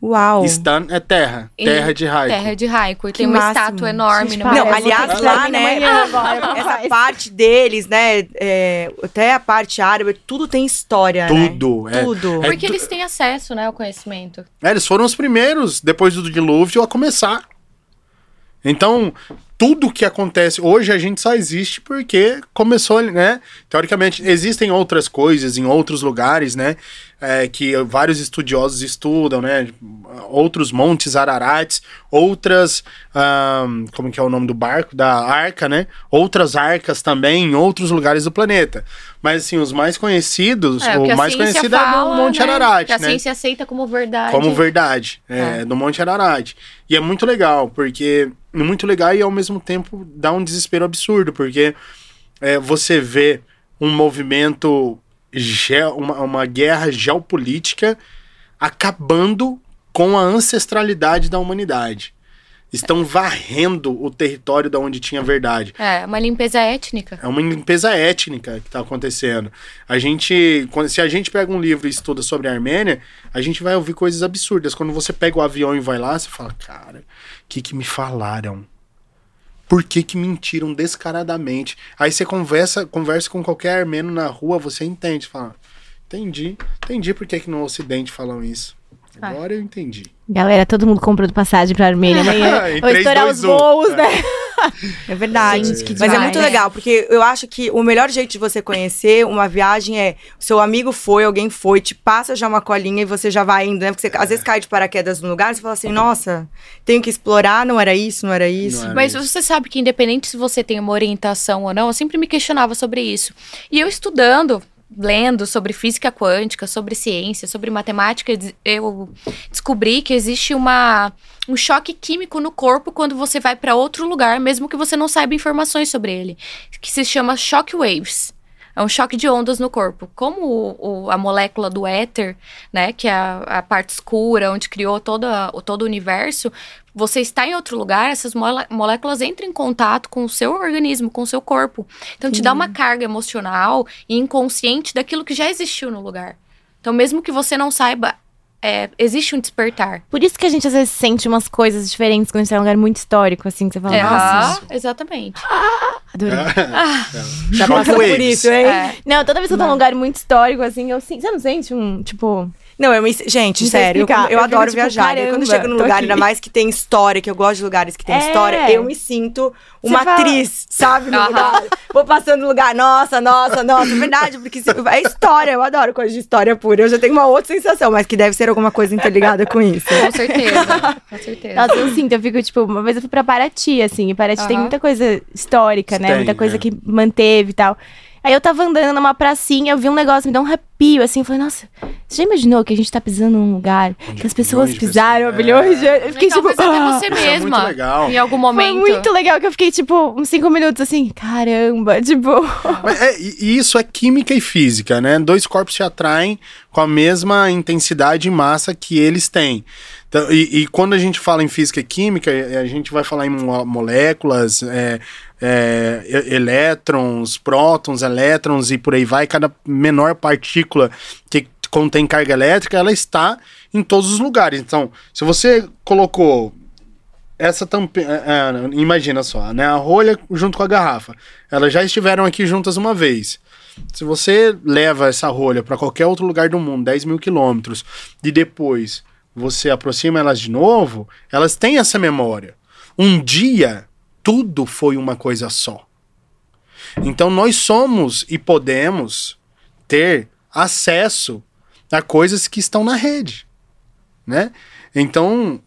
S1: Uau.
S3: Stan é terra.
S4: E-
S3: Terra de Raiko.
S4: terra de Raiko. E
S1: Que
S4: tem uma
S1: máximo.
S4: estátua enorme
S2: Gente,
S4: no
S1: Não, aliás, lá, né,
S2: agora,
S1: Essa parte deles, né? é, até a parte árabe, tudo tem história, né?
S3: Tudo. É,
S1: Tudo.
S3: é
S4: Porque
S3: tu-
S4: eles têm acesso, né, ao conhecimento.
S3: É, eles foram os primeiros, depois do dilúvio, a começar. Então, tudo que acontece hoje a gente só existe porque começou, né? Teoricamente, existem outras coisas em outros lugares, né? É, que vários estudiosos estudam, né? Outros montes Ararates, outras. ahn, como que é o nome do barco? Da arca, né? Outras arcas também em outros lugares do planeta. Mas, assim, os mais conhecidos,
S4: É,
S3: o mais conhecido é
S4: fala,
S3: do Monte
S4: né,
S3: Ararat,
S4: Que a
S3: né?
S4: ciência aceita como verdade.
S3: Como verdade, é,
S4: É.
S3: do Monte Ararat. E é muito legal, porque é muito legal e ao mesmo tempo dá um desespero absurdo, porque é, você vê um movimento, ge- uma, uma guerra geopolítica acabando com a ancestralidade da humanidade. Estão varrendo o território da onde tinha verdade.
S4: É, uma limpeza étnica.
S3: É uma limpeza étnica que está acontecendo. A gente, quando, se a gente pega um livro e estuda sobre a Armênia, a gente vai ouvir coisas absurdas. Quando você pega o avião e vai lá, você fala, cara, o que que me falaram? Por que que mentiram descaradamente? Aí você conversa, conversa com qualquer armeno na rua, você entende. Fala, entendi, entendi por que que no Ocidente falam isso.
S4: Ah.
S3: Agora eu entendi.
S2: Galera, todo mundo comprando passagem pra Armênia amanhã. Vou estourar os
S3: um.
S2: voos,
S3: É.
S2: né?
S1: É verdade.
S2: Gente, que
S1: Mas é
S2: demais.
S1: muito legal, porque eu acho que o melhor jeito de você conhecer uma viagem é seu amigo foi, alguém foi, te passa já uma colinha e você já vai indo, né? Porque você às vezes cai de paraquedas no lugar e você fala assim, nossa, tenho que explorar, não era isso, não era isso.
S3: Não era
S4: Mas
S3: isso.
S4: você sabe que independente se você tem uma orientação ou não, eu sempre me questionava sobre isso. E eu estudando, lendo sobre física quântica, sobre ciência, sobre matemática, eu descobri que existe uma um choque químico no corpo quando você vai para outro lugar, mesmo que você não saiba informações sobre ele, que se chama shock waves. É um choque de ondas no corpo. Como o- o- a molécula do éter, né, que é a, a parte escura, onde criou toda, o- todo o universo, você está em outro lugar, essas mole- moléculas entram em contato com o seu organismo, com o seu corpo. Então, te dá uma carga emocional e inconsciente daquilo que já existiu no lugar. Então, mesmo que você não saiba, é, existe um despertar.
S2: Por isso que a gente às vezes sente umas coisas diferentes quando a gente tá em um lugar muito histórico, assim, que você fala,
S4: É,
S2: nossa,
S4: exatamente.
S2: adorei.
S1: Já
S3: Shock
S1: passou por isso, hein?
S4: É.
S2: Não, toda vez que eu tô num lugar muito histórico, assim, eu sinto. Você não sente um, tipo.
S1: Não, eu me. Gente,
S2: Não
S1: sério, eu,
S2: explicar.
S1: eu
S2: Eu
S1: adoro
S2: fico, tipo,
S1: viajar. e quando
S2: caramba,
S1: chego num lugar,
S2: aqui.
S1: ainda mais que tem história, que eu gosto de lugares que tem
S2: É.
S1: história, eu me sinto uma
S2: Você fala-
S1: atriz, sabe? No
S4: Aham.
S1: lugar. Vou passando no lugar, nossa, nossa, nossa, é verdade, porque se- é história, eu adoro coisa de história pura. Eu já tenho uma outra sensação, mas que deve ser alguma coisa interligada com isso.
S4: Com certeza. com certeza.
S2: Nossa, eu sinto, eu fico, tipo, uma vez eu fui pra Paraty, assim, e Paraty tem
S4: Aham.
S2: muita coisa histórica, né?
S3: Tem,
S2: muita coisa
S3: é.
S2: que manteve e tal. Aí eu tava andando numa pracinha, eu vi um negócio, me deu um arrepio, assim, eu falei, nossa, você já imaginou que a gente tá pisando num lugar que as pessoas
S3: milhões de
S2: pisaram há
S3: pessoas-
S2: bilhões de anos? Eu fiquei,
S4: Então,
S2: tipo,
S4: até
S2: ah!
S4: você
S3: é
S4: mesma.
S3: muito legal.
S4: Em algum
S2: Foi
S4: momento.
S2: muito legal que eu fiquei, tipo, uns cinco minutos assim, caramba, tipo.
S3: Mas é, e isso é química e física, né? Dois corpos se atraem com a mesma intensidade e massa que eles têm. Então, e, e quando a gente fala em física e química, a gente vai falar em mo- moléculas, é, é, elétrons, prótons, elétrons e por aí vai. Cada menor partícula que contém carga elétrica, ela está em todos os lugares. Então, se você colocou essa tampinha, imagina só, né? A rolha junto com a garrafa. Elas já estiveram aqui juntas uma vez. Se você leva essa rolha para qualquer outro lugar do mundo, 10 mil quilômetros, e depois você aproxima elas de novo, elas têm essa memória. Um dia, tudo foi uma coisa só. Então nós somos e podemos ter acesso a coisas que estão na rede, né? Então,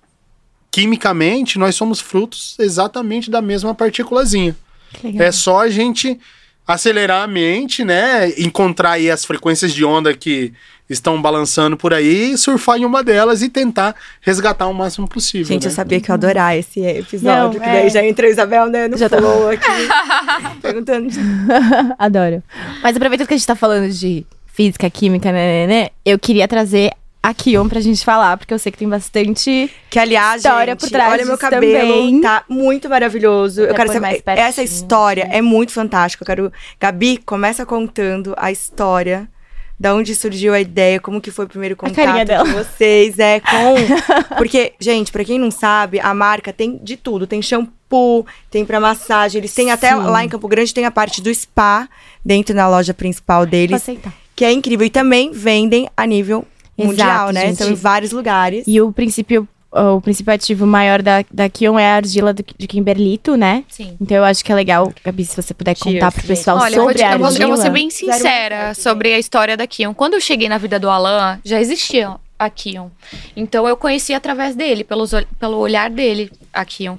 S3: quimicamente, nós somos frutos exatamente da mesma partículazinha. É só a gente acelerar a mente, né? Encontrar aí as frequências de onda que estão balançando por aí, surfar em uma delas e tentar resgatar o máximo possível.
S1: Gente,
S3: né?
S1: eu sabia que eu adorar esse episódio,
S2: Não,
S1: que daí
S2: é.
S1: já entra a Isabel né, no
S2: Já tá-
S1: flow aqui, perguntando.
S2: Adoro. Mas aproveitando que a gente tá falando de física, química, né, né, né, eu queria trazer a Kion pra gente falar, porque eu sei que tem bastante.
S1: Que, aliás,
S2: História
S1: gente,
S2: por trás
S1: olha meu cabelo,
S2: também.
S1: tá muito maravilhoso.
S2: Vou
S1: Eu quero saber, essa história é muito fantástica. Eu quero... Gabi, começa contando a história, da onde surgiu a ideia, como que foi o primeiro contato de vocês, é, com... Porque, gente, pra quem não sabe, a marca tem de tudo. Tem shampoo, tem pra massagem, eles têm até lá em Campo Grande, tem a parte do spa, dentro da loja principal
S2: Vou
S1: deles,
S2: aceitar.
S1: que é incrível. E também vendem a nível
S2: Exato,
S1: mundial, né?
S2: gente.
S1: Estão em vários lugares.
S2: E o princípio, o princípio ativo maior da, da Kion é a argila do- de Kimberlito, né?
S4: Sim.
S2: Então eu acho que é legal, Gabi, se você puder
S1: Cheers,
S2: contar pro
S1: gente.
S2: pessoal
S4: Olha, eu vou,
S2: sobre
S4: te-
S2: a
S4: eu, vou,
S2: argila.
S4: eu vou ser bem sincera sobre a história da Kion. Quando eu cheguei na vida do Alan, já existia a Kion. Então eu conheci através dele, pelos, pelo olhar dele, a Kion.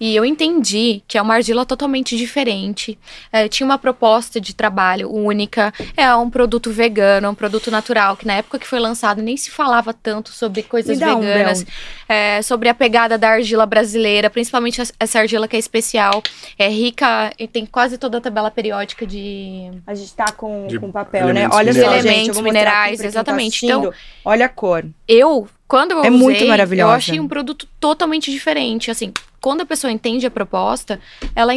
S4: E eu entendi que é uma argila totalmente diferente. É, tinha uma proposta de trabalho única. É um produto vegano, é um produto natural, que na época que foi lançado nem se falava tanto sobre coisas
S1: dá um,
S4: veganas. é, sobre a pegada da argila brasileira, principalmente es- essa argila que é especial. É rica e tem quase toda a tabela periódica de.
S1: A gente tá com,
S3: De
S1: com papel, né? Olha só, gente.
S4: Elementos minerais,
S1: tá
S4: exatamente.
S1: assistindo.
S4: Então-
S1: olha a cor.
S4: Eu, quando eu
S1: É
S4: usei,
S1: muito maravilhosa.
S4: eu achei um produto totalmente diferente. Assim, quando a pessoa entende a proposta, ela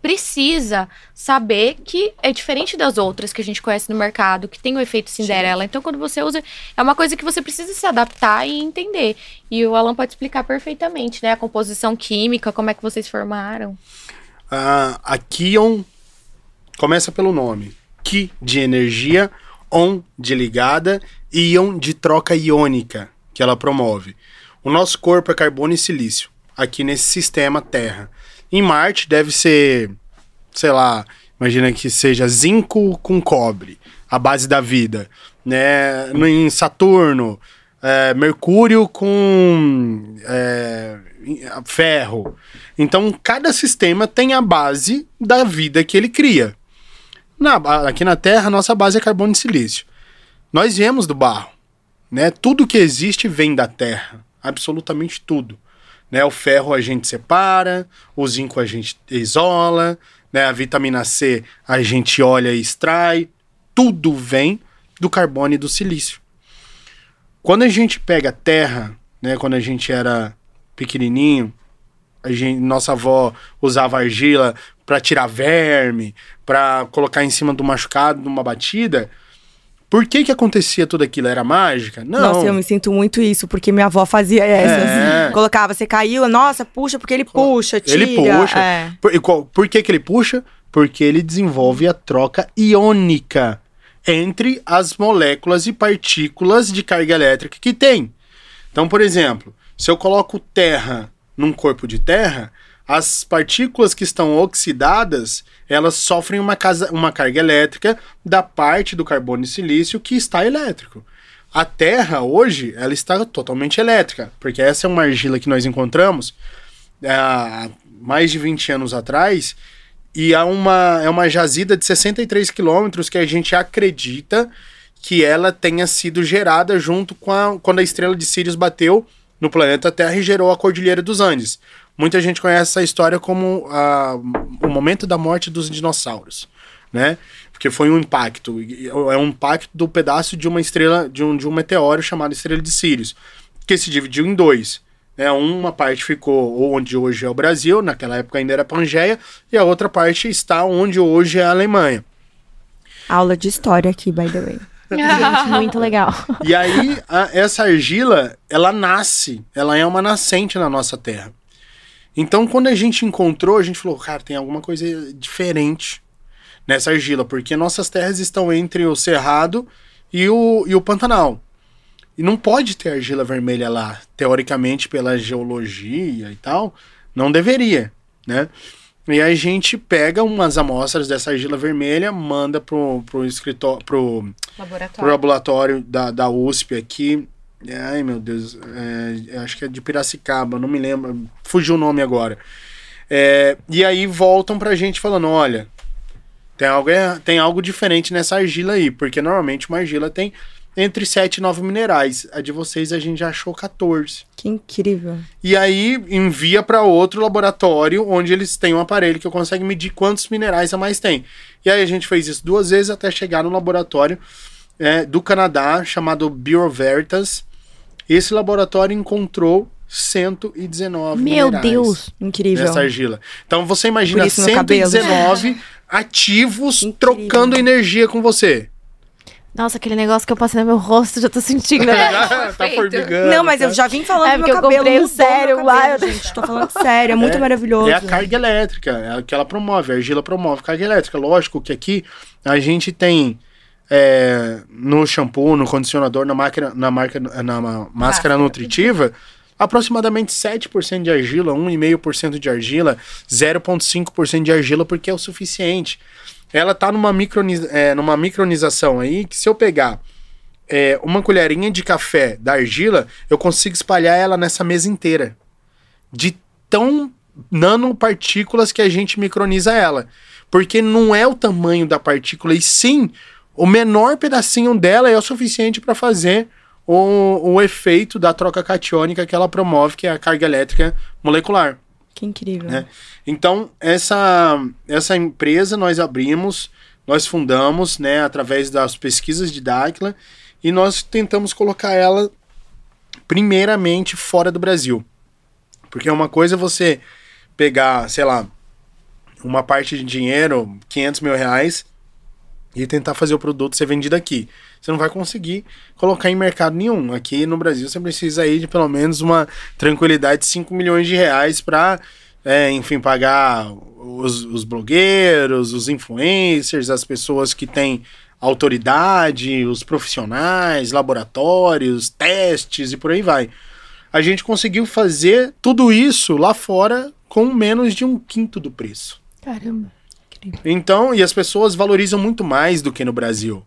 S4: precisa saber que é diferente das outras que a gente conhece no mercado, que tem o efeito Cinderela. Então, quando você usa, é uma coisa que você precisa se adaptar e entender. E o Alan pode explicar perfeitamente, né? A composição química, como é que vocês formaram.
S3: Ah, a Kion começa pelo nome. Ki de energia, on de ligada e ion de troca iônica que ela promove. O nosso corpo é carbono e silício, aqui nesse sistema Terra. Em Marte deve ser, sei lá, imagina que seja zinco com cobre, a base da vida. Né? Em Saturno, é, Mercúrio com é, ferro. Então, cada sistema tem a base da vida que ele cria. Na- aqui na Terra, nossa base é carbono e silício. Nós viemos do barro. Né? Tudo que existe vem da Terra. Absolutamente tudo. Né? O ferro a gente separa, o zinco a gente isola, né? a vitamina C a gente olha e extrai. Tudo vem do carbono e do silício. Quando a gente pega terra, né, quando a gente era pequenininho, a gente, nossa avó usava argila para tirar verme, para colocar em cima do machucado, numa batida. Por que que acontecia tudo aquilo? Era mágica? Não.
S1: Nossa, eu me sinto muito isso, porque minha avó fazia essas.
S3: É.
S1: Colocava, você caiu, nossa, puxa, porque ele puxa, tira.
S3: Ele puxa.
S1: É.
S3: Por, qual- por que, que ele puxa? Porque ele desenvolve a troca iônica entre as moléculas e partículas de carga elétrica que tem. Então, por exemplo, se eu coloco terra num corpo de terra, as partículas que estão oxidadas, elas sofrem uma, casa, uma carga elétrica da parte do carbono e silício que está elétrico. A Terra, hoje, ela está totalmente elétrica, porque essa é uma argila que nós encontramos há mais de 20 anos atrás, e é uma, é uma jazida de 63 quilômetros que a gente acredita que ela tenha sido gerada junto com a, quando a estrela de Sirius bateu no planeta Terra e gerou a Cordilheira dos Andes. Muita gente conhece essa história como a, o momento da morte dos dinossauros, né? Porque foi um impacto, é um impacto do pedaço de uma estrela, de um, de um meteoro chamado Estrela de Sirius, que se dividiu em dois. Né? Uma parte ficou onde hoje é o Brasil, naquela época ainda era Pangeia, e a outra parte está onde hoje é a Alemanha.
S1: Aula de história aqui, by the way.
S2: Gente, muito legal.
S3: E aí, a, essa argila, ela nasce, ela é uma nascente na nossa terra. Então, quando a gente encontrou, a gente falou, cara, tem alguma coisa diferente nessa argila, porque nossas terras estão entre o Cerrado e o, e o Pantanal. E não pode ter argila vermelha lá, teoricamente, pela geologia e tal, não deveria, né? E a gente pega umas amostras dessa argila vermelha, manda pro, pro escritório, pro
S4: Laboratório.
S3: pro laboratório da, da USP aqui. Ai, meu Deus, é, acho que é de Piracicaba, não me lembro, fugiu o nome agora. É, e aí voltam pra gente falando, olha, tem algo, tem algo diferente nessa argila aí, porque normalmente uma argila tem entre 7 e 9 minerais. A de vocês a gente já achou 14.
S1: Que incrível.
S3: E aí envia para outro laboratório onde eles têm um aparelho que consegue medir quantos minerais a mais tem. E aí a gente fez isso duas vezes até chegar no laboratório é, do Canadá chamado Bureau Veritas. Esse laboratório encontrou 119
S2: Meu
S3: minerais
S2: Deus.
S1: Incrível.
S3: nessa argila. Então você imagina
S1: Por isso meu cabelo.
S3: 119 ativos
S1: Incrível.
S3: trocando energia com você.
S2: Nossa, aquele negócio que eu passei no meu rosto, já tô sentindo. Né?
S3: tá formigando.
S1: Não, mas
S3: tá?
S1: eu já vim falando
S2: É,
S1: do
S2: porque
S1: meu
S2: eu
S1: cabelo.
S2: comprei o
S1: mudou meu
S2: lá,
S1: cabelo,
S2: eu-
S1: gente. Tô falando sério, é muito
S3: É-
S1: maravilhoso.
S3: É a carga elétrica, é a que ela promove, a argila promove carga elétrica. Lógico que aqui a gente tem é, no shampoo, no condicionador, na, máquina, na, marca, na máscara nutritiva, aproximadamente 7% de argila, 1,5% de argila, 0,5% de argila, porque é o suficiente. Ela tá numa, microniz, é, numa micronização aí que se eu pegar é, uma colherinha de café da argila, eu consigo espalhar ela nessa mesa inteira. De tão nanopartículas que a gente microniza ela. Porque não é o tamanho da partícula, e sim o menor pedacinho dela é o suficiente para fazer o, o efeito da troca catiônica que ela promove, que é a carga elétrica molecular.
S1: Que incrível.
S3: né? Então, essa, essa empresa nós abrimos, nós fundamos, né, através das pesquisas de Dáquila, e nós tentamos colocar ela primeiramente fora do Brasil. Porque uma coisa é você pegar, sei lá, uma parte de dinheiro, 500 mil reais, e tentar fazer o produto ser vendido aqui. Você não vai conseguir colocar em mercado nenhum. Aqui no Brasil você precisa aí de pelo menos uma tranquilidade de 5 milhões de reais para, enfim, pagar os, os blogueiros, os influencers, as pessoas que têm autoridade, os profissionais, laboratórios, testes e por aí vai. A gente conseguiu fazer tudo isso lá fora com menos de um quinto do preço.
S2: Caramba.
S3: Então, e as pessoas valorizam muito mais do que no Brasil.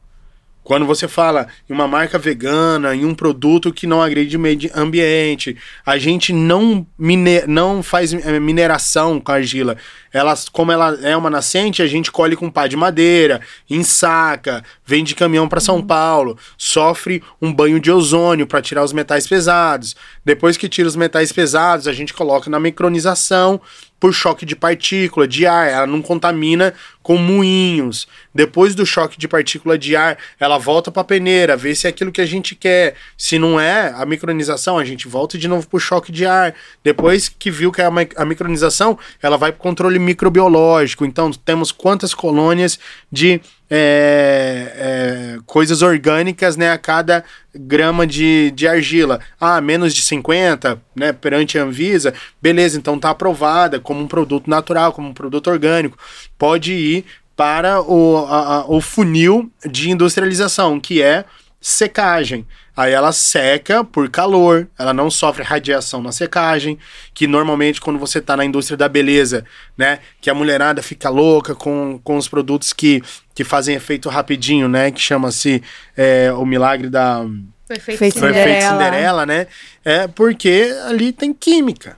S3: Quando você fala em uma marca vegana, em um produto que não agride o meio ambiente, a gente não, mine não faz eh, mineração com argila. Ela, como ela é uma nascente, a gente colhe com pá de madeira, ensaca, vende caminhão para São Paulo, sofre um banho de ozônio para tirar os metais pesados. Depois que tira os metais pesados, a gente coloca na micronização por choque de partícula de ar, ela não contamina com moinhos. Depois do choque de partícula de ar, ela volta para a peneira, vê se é aquilo que a gente quer. Se não é a micronização, a gente volta de novo pro choque de ar. Depois que viu que é a, mi- a micronização, ela vai para controle microbiológico. Então, temos quantas colônias de é, é, coisas orgânicas né, a cada grama de, de argila. Ah, menos de 50, né, perante a Anvisa, beleza, então tá aprovada como um produto natural, como um produto orgânico. Pode ir para o, a- a- o funil de industrialização, que é secagem. Aí ela seca por calor, ela não sofre radiação na secagem, que normalmente quando você tá na indústria da beleza, né, que a mulherada fica louca com, com os produtos que, que fazem efeito rapidinho, né, que chama-se é, o milagre da...
S4: Foi feito
S1: Feito
S3: Foi
S4: Cinderela.
S3: efeito Cinderela, né? É porque ali tem química,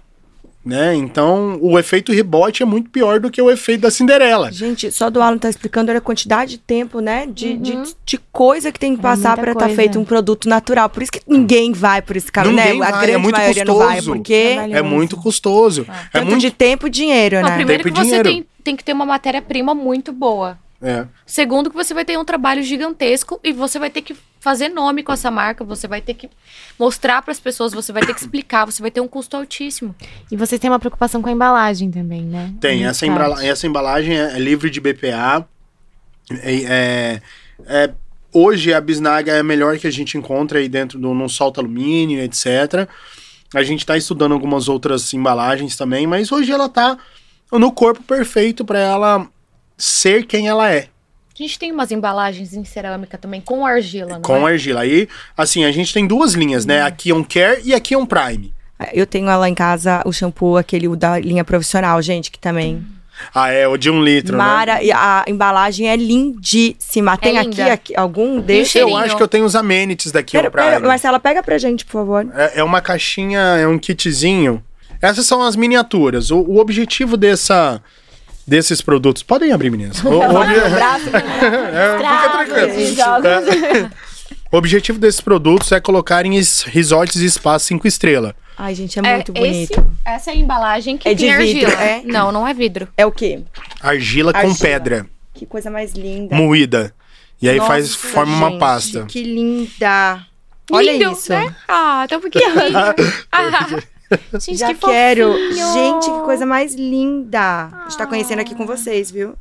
S3: né? Então, o efeito rebote é muito pior do que o efeito da Cinderela.
S1: Gente, só do Alan tá explicando a quantidade de tempo, né? De,
S4: Uhum.
S1: de, de coisa que tem que
S2: É
S1: passar
S2: muita
S1: pra estar
S2: coisa.
S1: feito um produto natural. Por isso que ninguém vai por esse caminho,
S3: Ninguém
S1: né? A
S3: vai,
S1: grande
S3: é muito
S1: maioria não vai,
S3: custoso.
S1: porque
S2: Trabalho.
S3: É muito custoso. É
S1: tanto
S3: muito.
S1: de tempo e dinheiro,
S4: Não,
S1: né?
S4: primeiro
S3: Tempo
S4: que
S3: e
S4: você tem, tem que ter uma matéria-prima muito boa.
S3: É.
S4: Segundo, que você vai ter um trabalho gigantesco e você vai ter que fazer nome com essa marca, você vai ter que mostrar para as pessoas, você vai ter que explicar, você vai ter um custo altíssimo.
S2: E vocês têm uma preocupação com a embalagem também, né?
S3: Tem, essa, embala- essa embalagem é, é livre de BPA. É, é- é- hoje a bisnaga é a melhor que a gente encontra aí dentro do não solta alumínio, etc. A gente está estudando algumas outras embalagens também, mas hoje ela tá no corpo perfeito para ela ser quem ela é,
S4: A gente tem umas embalagens em cerâmica também com argila, não
S3: com
S4: é?
S3: argila. Aí, assim, a gente tem duas linhas, né? Aqui é um Care e aqui é um Prime.
S1: Eu tenho lá em casa o shampoo, aquele da linha profissional, gente, que também.
S3: Ah, é o de um litro, né?
S1: Mara, e a embalagem é lindíssima. Tem aqui, aqui algum desses?
S3: Eu acho que eu tenho os amenities daqui
S1: Pera,
S3: ao Prime.
S1: pera, Marcela, pega pra gente, por favor.
S3: É, é uma caixinha, é um kitzinho. Essas são as miniaturas. O, o objetivo dessa, desses produtos. Podem abrir, meninas. O, o obje- É, fica tranquilo.
S2: de jogos.
S3: O objetivo desses produtos é colocar em es- resorts e espaços 5 estrelas.
S1: Ai, gente, é
S4: É,
S1: muito
S4: esse-
S1: bonito.
S4: essa é a embalagem que
S1: É de
S4: tem
S1: vidro,
S4: argila.
S1: é?
S4: Não, não é vidro.
S1: É o quê?
S3: Argila, com
S1: Argila.
S3: pedra
S1: Que coisa mais linda.
S3: moída. E aí faz,
S1: Nossa,
S3: forma uma
S1: gente,
S3: pasta.
S1: Que linda. Olha
S4: Lindo,
S1: isso.
S4: né? Ah, tão pequenininho. ah,
S2: Gente,
S1: Já
S2: que
S1: quero.
S2: fofinho.
S1: Gente, que coisa mais linda. A gente tá conhecendo aqui com vocês, viu?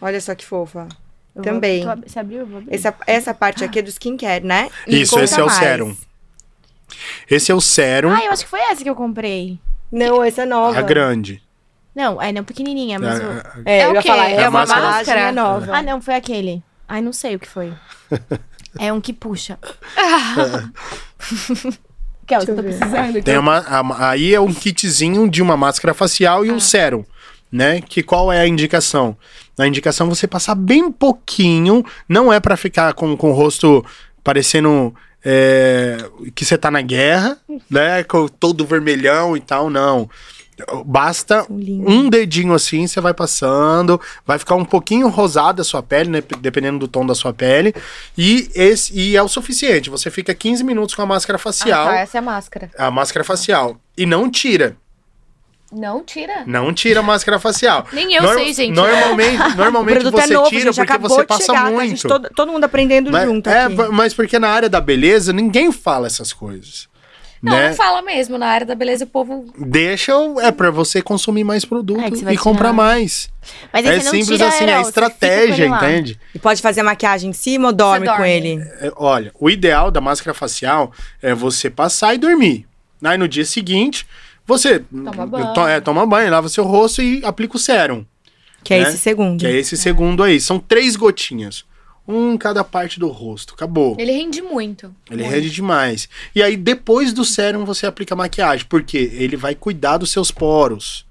S1: Olha só que fofa.
S2: Eu vou-
S1: Também.
S2: ab- Você abriu? Eu vou abrir.
S1: Essa, essa parte aqui é do skincare, né? Me
S3: Isso, esse é o
S1: mais.
S3: sérum. Esse é o sérum,
S2: Ah, eu acho que foi essa que eu comprei.
S1: Não, essa é nova.
S3: a grande.
S2: Não, é não pequenininha, mas... o-
S3: A-
S1: É,
S4: É
S1: eu
S4: o
S1: ia
S4: quê?
S1: falar,
S4: É
S1: essa
S3: uma
S1: embalagem
S4: máscara?
S1: é nova.
S2: Ah, não, foi aquele. Ai, não sei o que foi. é um que puxa. que é o que eu tô
S1: Deixa eu ver.
S2: precisando.
S3: Tem uma, a- aí é um kitzinho de uma máscara facial e
S1: Ah.
S3: um sérum, né? Que qual é a indicação? A indicação é você passar bem pouquinho, não é pra ficar com, com o rosto parecendo é, que você tá na guerra, né? Com todo vermelhão e tal, não. Basta um dedinho assim, você vai passando, vai ficar um pouquinho rosada a sua pele, né? Dependendo do tom da sua pele. E, esse, e é o suficiente. Você fica 15 minutos com a máscara facial
S4: Ah, tá, essa é a máscara.
S3: a máscara facial. E não tira.
S4: Não tira.
S3: Não tira a máscara facial.
S4: Nem eu
S3: Norm-
S4: sei, gente.
S3: Normalmente, normalmente
S1: produto
S3: você
S1: é novo,
S3: tira
S1: gente.
S3: porque você passa
S1: chegar, tá?
S3: muito.
S1: Gente, todo, todo mundo aprendendo
S3: mas,
S1: junto
S3: é,
S1: aqui.
S3: mas porque na área da beleza, ninguém fala essas coisas.
S4: Não,
S3: né?
S4: não fala mesmo. Na área da beleza, o povo.
S3: Deixa, o- é pra você consumir mais produto
S2: É,
S3: e comprar mais.
S2: Mas
S3: É simples assim, é estratégia, entende?
S1: E pode fazer maquiagem em cima ou dorme,
S4: dorme.
S1: com ele?
S3: É, olha, o ideal da máscara facial é você passar e dormir. Aí no dia seguinte, você
S4: Toma banho.
S3: to- é, toma banho, lava seu rosto e aplica o sérum.
S1: Que é
S3: Né?
S1: esse segundo.
S3: Que é esse segundo aí. São três gotinhas. Um em cada parte do rosto. Acabou.
S4: Ele rende muito.
S3: Ele
S4: Muito.
S3: rende demais. E aí, depois do sérum, você aplica maquiagem. Porque ele vai cuidar dos seus poros.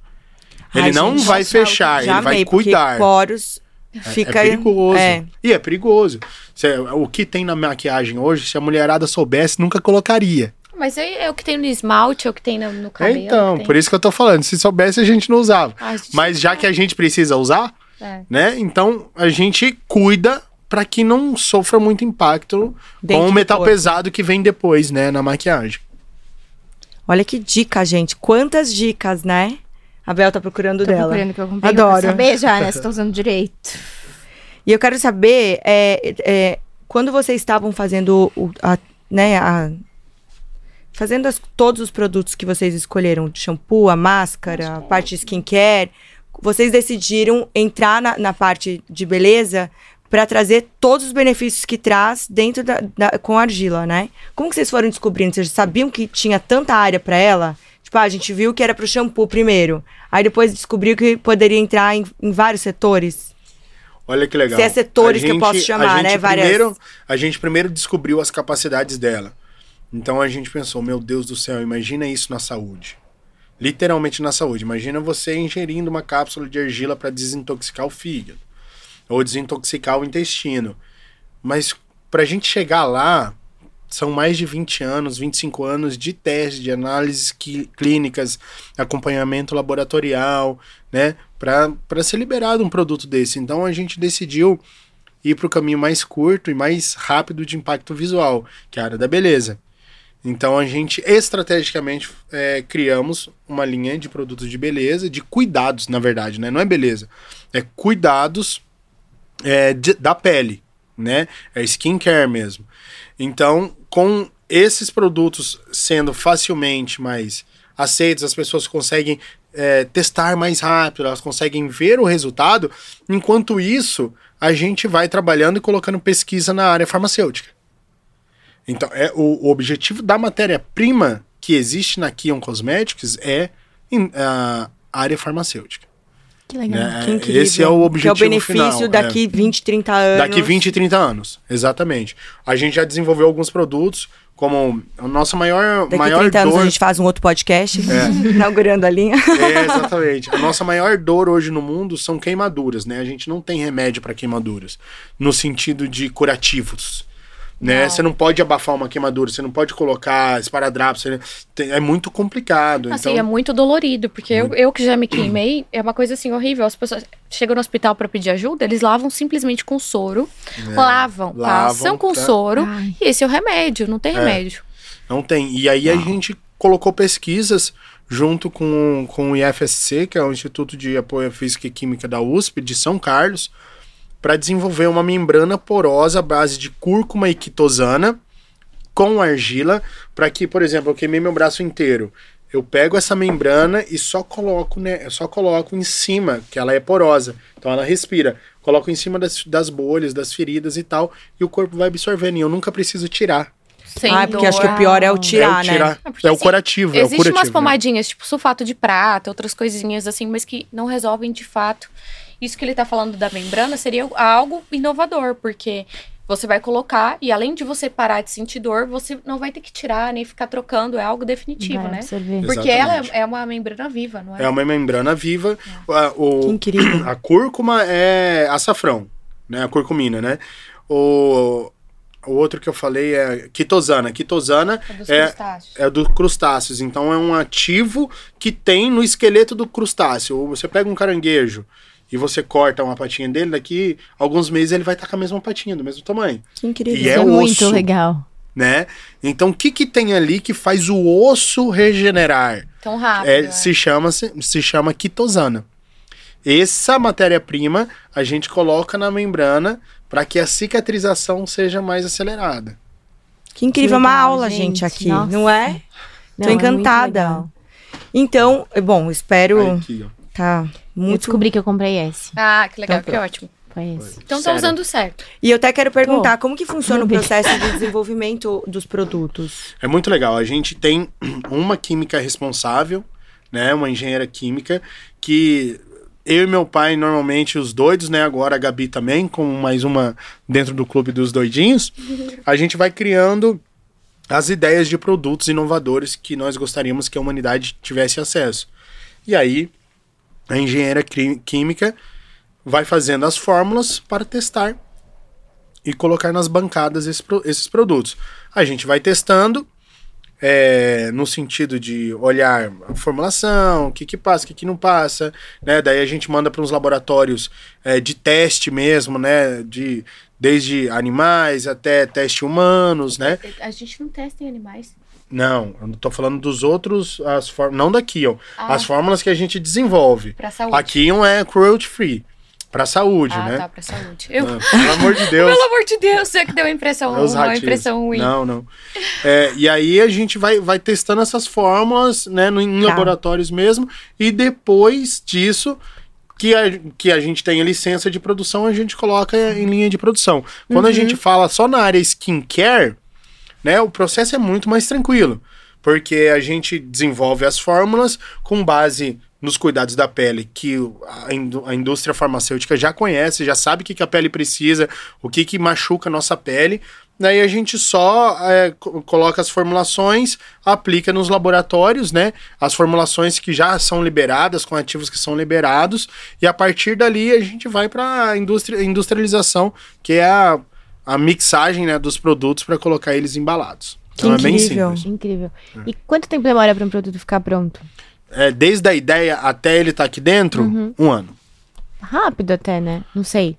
S3: Ele
S1: Ai,
S3: não
S1: gente,
S3: vai fechar, ele vai
S1: amei,
S3: cuidar.
S1: poros
S3: É-
S1: fica...
S3: É perigoso.
S1: É.
S3: E é perigoso. Cê- o que tem na maquiagem hoje, se a mulherada soubesse, nunca colocaria.
S4: Mas é, é o que tem no esmalte, é o que tem no, no cabelo.
S3: então,
S4: tem...
S3: por isso que eu tô falando. Se soubesse, a gente não usava.
S4: Ah, a gente
S3: Mas já que a gente precisa usar,
S4: É.
S3: né? Então a gente cuida para que não sofra muito impacto
S1: Dentro
S3: com o metal
S1: corpo.
S3: pesado que vem depois, né, na maquiagem.
S1: Olha que dica, gente. Quantas dicas, né? A Bel tá procurando
S2: Tô
S1: dela.
S2: procurando que eu comprei.
S1: Adoro.
S2: Adoro. saber já, né? Se tô usando direito.
S1: E eu quero saber, é, é, quando vocês estavam fazendo o, a, né, a- fazendo as- todos os produtos que vocês escolheram, shampoo, a máscara, a parte de skincare, vocês decidiram entrar na, na parte de beleza para trazer todos os benefícios que traz dentro da, da- com a argila, né? Como que vocês foram descobrindo? Vocês sabiam que tinha tanta área para ela? Tipo, ah, a gente viu que era pro shampoo primeiro. Aí depois descobriu que poderia entrar em, em vários setores.
S3: Olha que legal.
S1: Se é setores que eu posso chamar, né? Várias-
S3: Primeiro, a gente primeiro descobriu as capacidades dela. Então a gente pensou, meu Deus do céu, imagina isso na saúde. Literalmente na saúde. Imagina você ingerindo uma cápsula de argila para desintoxicar o fígado ou desintoxicar o intestino. Mas para a gente chegar lá, são mais de 20 anos, 25 anos de teste, de análises clínicas, acompanhamento laboratorial, né? Para ser liberado um produto desse. Então a gente decidiu ir para o caminho mais curto e mais rápido de impacto visual, que é a área da beleza. Então a gente estrategicamente é, criamos uma linha de produtos de beleza, de cuidados, na verdade, né? Não é beleza, é cuidados é, de- da pele, né? É skincare mesmo. Então, com esses produtos sendo facilmente mais aceitos, as pessoas conseguem é, testar mais rápido, elas conseguem ver o resultado. Enquanto isso, a gente vai trabalhando e colocando pesquisa na área farmacêutica. Então, é, o, o objetivo da matéria-prima que existe na Kion Cosmetics é em- a área farmacêutica.
S2: Que legal.
S3: né?
S1: Que incrível.
S3: Esse é o objetivo
S1: Que é o benefício
S3: final, é.
S1: daqui 20, 30 anos.
S3: Daqui 20 e 30 anos, exatamente. A gente já desenvolveu alguns produtos, como a nossa maior,
S1: Daqui
S3: maior
S1: 30 anos
S3: dor...
S1: a gente faz um outro podcast,
S3: É.
S1: inaugurando a linha.
S3: É, exatamente. A nossa maior dor hoje no mundo são queimaduras, né? A gente não tem remédio para queimaduras, no sentido de curativos. Né?
S4: Não.
S3: Você não pode abafar uma queimadura, você não pode colocar esparadrapo, você... é muito complicado.
S4: Assim,
S3: então,
S4: é muito dolorido, porque eu, eu que já me queimei, é uma coisa assim horrível. As pessoas chegam no hospital pra pedir ajuda, eles lavam simplesmente com soro, lavam,
S3: É, lavam,
S4: passam com
S3: tá.
S4: soro,
S2: Ai.
S4: e esse é o remédio, não tem remédio.
S3: Não tem. E aí a gente colocou pesquisas junto com, com o IFSC, que é o Instituto de Apoio à Física e Química da USP, de São Carlos, para desenvolver uma membrana porosa à base de cúrcuma e quitosana com argila, para que, por exemplo, eu queimei meu braço inteiro. Eu pego essa membrana e só coloco, né, eu só coloco em cima, que ela é porosa, então ela respira. Coloco em cima das, das bolhas, das feridas e tal, e o corpo vai absorvendo. E eu nunca preciso tirar.
S4: Sem
S1: ah, porque acho que
S4: dor.
S1: o pior é o tirar,
S3: é o tirar.
S1: né?
S4: É porque,
S3: É o
S4: assim,
S3: curativo, é o
S4: Existem
S3: curativo.
S4: umas
S3: né?
S4: pomadinhas, tipo sulfato de prata, outras coisinhas assim, mas que não resolvem de fato. Isso que ele tá falando da membrana seria algo inovador, porque você vai colocar e além de você parar de sentir dor, você não vai ter que tirar nem ficar trocando, é algo definitivo,
S2: Vai
S4: né?
S2: absorver.
S4: Porque ela
S3: Exatamente.
S4: é, é uma membrana viva, não é?
S3: É uma membrana viva. A,
S1: Que
S3: o,
S1: incrível.
S3: a cúrcuma é açafrão, né? A curcumina, né? O, o outro que eu falei é quitosana. Quitosana
S4: É dos
S3: é,
S4: crustáceos.
S3: é do crustáceos. Então é um ativo que tem no esqueleto do crustáceo. Você pega um caranguejo e você corta uma patinha dele, daqui alguns meses ele vai estar com a mesma patinha, do mesmo tamanho.
S1: Que incrível.
S3: E é
S2: é muito
S3: osso.
S2: legal.
S3: Né? Então o que, que tem ali que faz o osso regenerar?
S4: Tão rápido.
S3: É,
S4: né?
S3: se, chama, se, se chama quitosana. Essa matéria-prima a gente coloca na membrana para que a cicatrização seja mais acelerada.
S1: Que incrível,
S2: Que
S1: uma
S2: legal,
S1: aula, gente,
S2: gente.
S1: aqui,
S2: Nossa.
S1: não é?
S2: Não,
S1: Tô
S2: é muito
S1: encantada.
S2: legal.
S1: Então, bom, espero.
S3: Aqui, ó.
S1: Tá
S2: Eu
S1: muito.
S2: descobri que eu comprei esse.
S4: Ah, que legal,
S1: Então,
S4: que ótimo.
S2: Foi esse.
S4: Então tá usando certo.
S1: E eu até quero perguntar como que funciona o processo de desenvolvimento dos produtos.
S3: É muito legal. A gente tem uma química responsável, né? Uma engenheira química que eu e meu pai, normalmente, os doidos, né? Agora a Gabi também, com mais uma dentro do clube dos doidinhos, a gente vai criando as ideias de produtos inovadores que nós gostaríamos que a humanidade tivesse acesso. E aí, a engenheira química vai fazendo as fórmulas para testar e colocar nas bancadas esse esses produtos. A gente vai testando é, no sentido de olhar a formulação, o que que passa, o que que não passa, né? Daí a gente manda para uns laboratórios é, de teste mesmo, né? De desde animais até teste humanos, né?
S4: A gente não testa em animais.
S3: Não, eu não tô falando dos outros, as fórmulas, não daqui, ó.
S4: Ah.
S3: As fórmulas que a gente desenvolve.
S4: Pra saúde.
S3: Aqui um é cruelty free, para saúde,
S4: ah,
S3: né?
S4: tá, pra saúde. Eu,
S3: Ah, Pelo amor de Deus.
S4: Pelo amor de Deus, você que deu a impressão,
S3: É os
S4: uma
S3: ratinhos.
S4: impressão ruim.
S3: Não, não. É, e aí a gente vai, vai testando essas fórmulas, né, no, em
S1: Tá.
S3: laboratórios mesmo, e depois disso que a, que a gente tem a licença de produção, a gente coloca em linha de produção. Quando
S1: Uhum.
S3: a gente fala só na área skincare, né, o processo é muito mais tranquilo. porque a gente desenvolve as fórmulas com base nos cuidados da pele, que a, indú- a indústria farmacêutica já conhece, já sabe o que, que a pele precisa, o que, que machuca a nossa pele. Daí a gente só é, co- coloca as formulações, aplica nos laboratórios, né? As formulações que já são liberadas, com ativos que são liberados, e a partir dali a gente vai para a indústria, industrialização, que é a, a mixagem né, dos produtos para colocar eles embalados.
S1: Que
S3: Então é bem
S1: incrível.
S3: simples.
S2: Incrível. E quanto tempo demora para um produto ficar pronto?
S3: É, desde a ideia até ele estar aqui dentro, um ano.
S2: Rápido até, né? Não sei.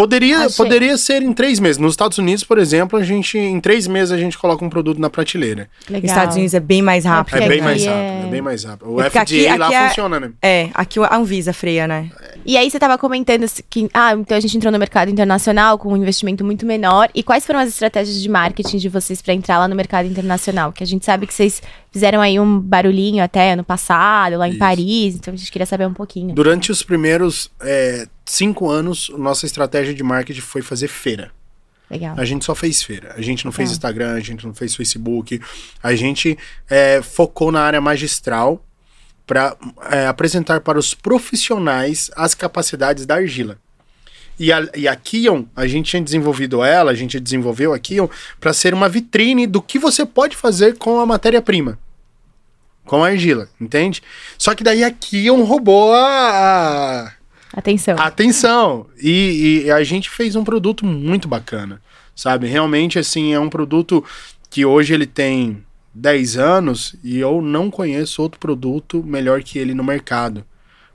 S3: Poderia,
S2: Achei.
S3: poderia ser em três meses. Nos Estados Unidos, por exemplo, a gente em três meses a gente coloca um produto na prateleira.
S2: Legal.
S1: Nos Estados Unidos é bem mais rápido.
S3: É
S2: Porque
S3: bem mais
S2: é-
S3: rápido, é bem mais rápido. O
S1: É
S3: FDA
S1: aqui-
S3: lá
S1: aqui é-
S3: funciona, né?
S1: É, aqui a Anvisa freia, né?
S2: E aí você tava comentando que, ah, então a gente entrou no mercado internacional com um investimento muito menor. E quais foram as estratégias de marketing de vocês para entrar lá no mercado internacional? Que a gente sabe que vocês fizeram aí um barulhinho até ano passado, lá em
S3: Isso.
S2: Paris. Então a gente queria saber um pouquinho.
S3: Durante os primeiros é, cinco anos, nossa estratégia de marketing foi fazer feira.
S2: Legal.
S3: A gente só fez feira. A gente não fez
S2: Legal.
S3: Instagram, a gente não fez Facebook. A gente é, focou na área magistral para apresentar para os profissionais as capacidades da argila. E a, e a Kion, a gente tinha desenvolvido ela, a gente desenvolveu a Kion para ser uma vitrine do que você pode fazer com a matéria-prima. Com a argila, entende? Só que daí a Kion roubou a- a,
S2: Atenção.
S3: Atenção! E, e a gente fez um produto muito bacana, sabe? Realmente, assim, é um produto que hoje ele tem 10 anos e eu não conheço outro produto melhor que ele no mercado.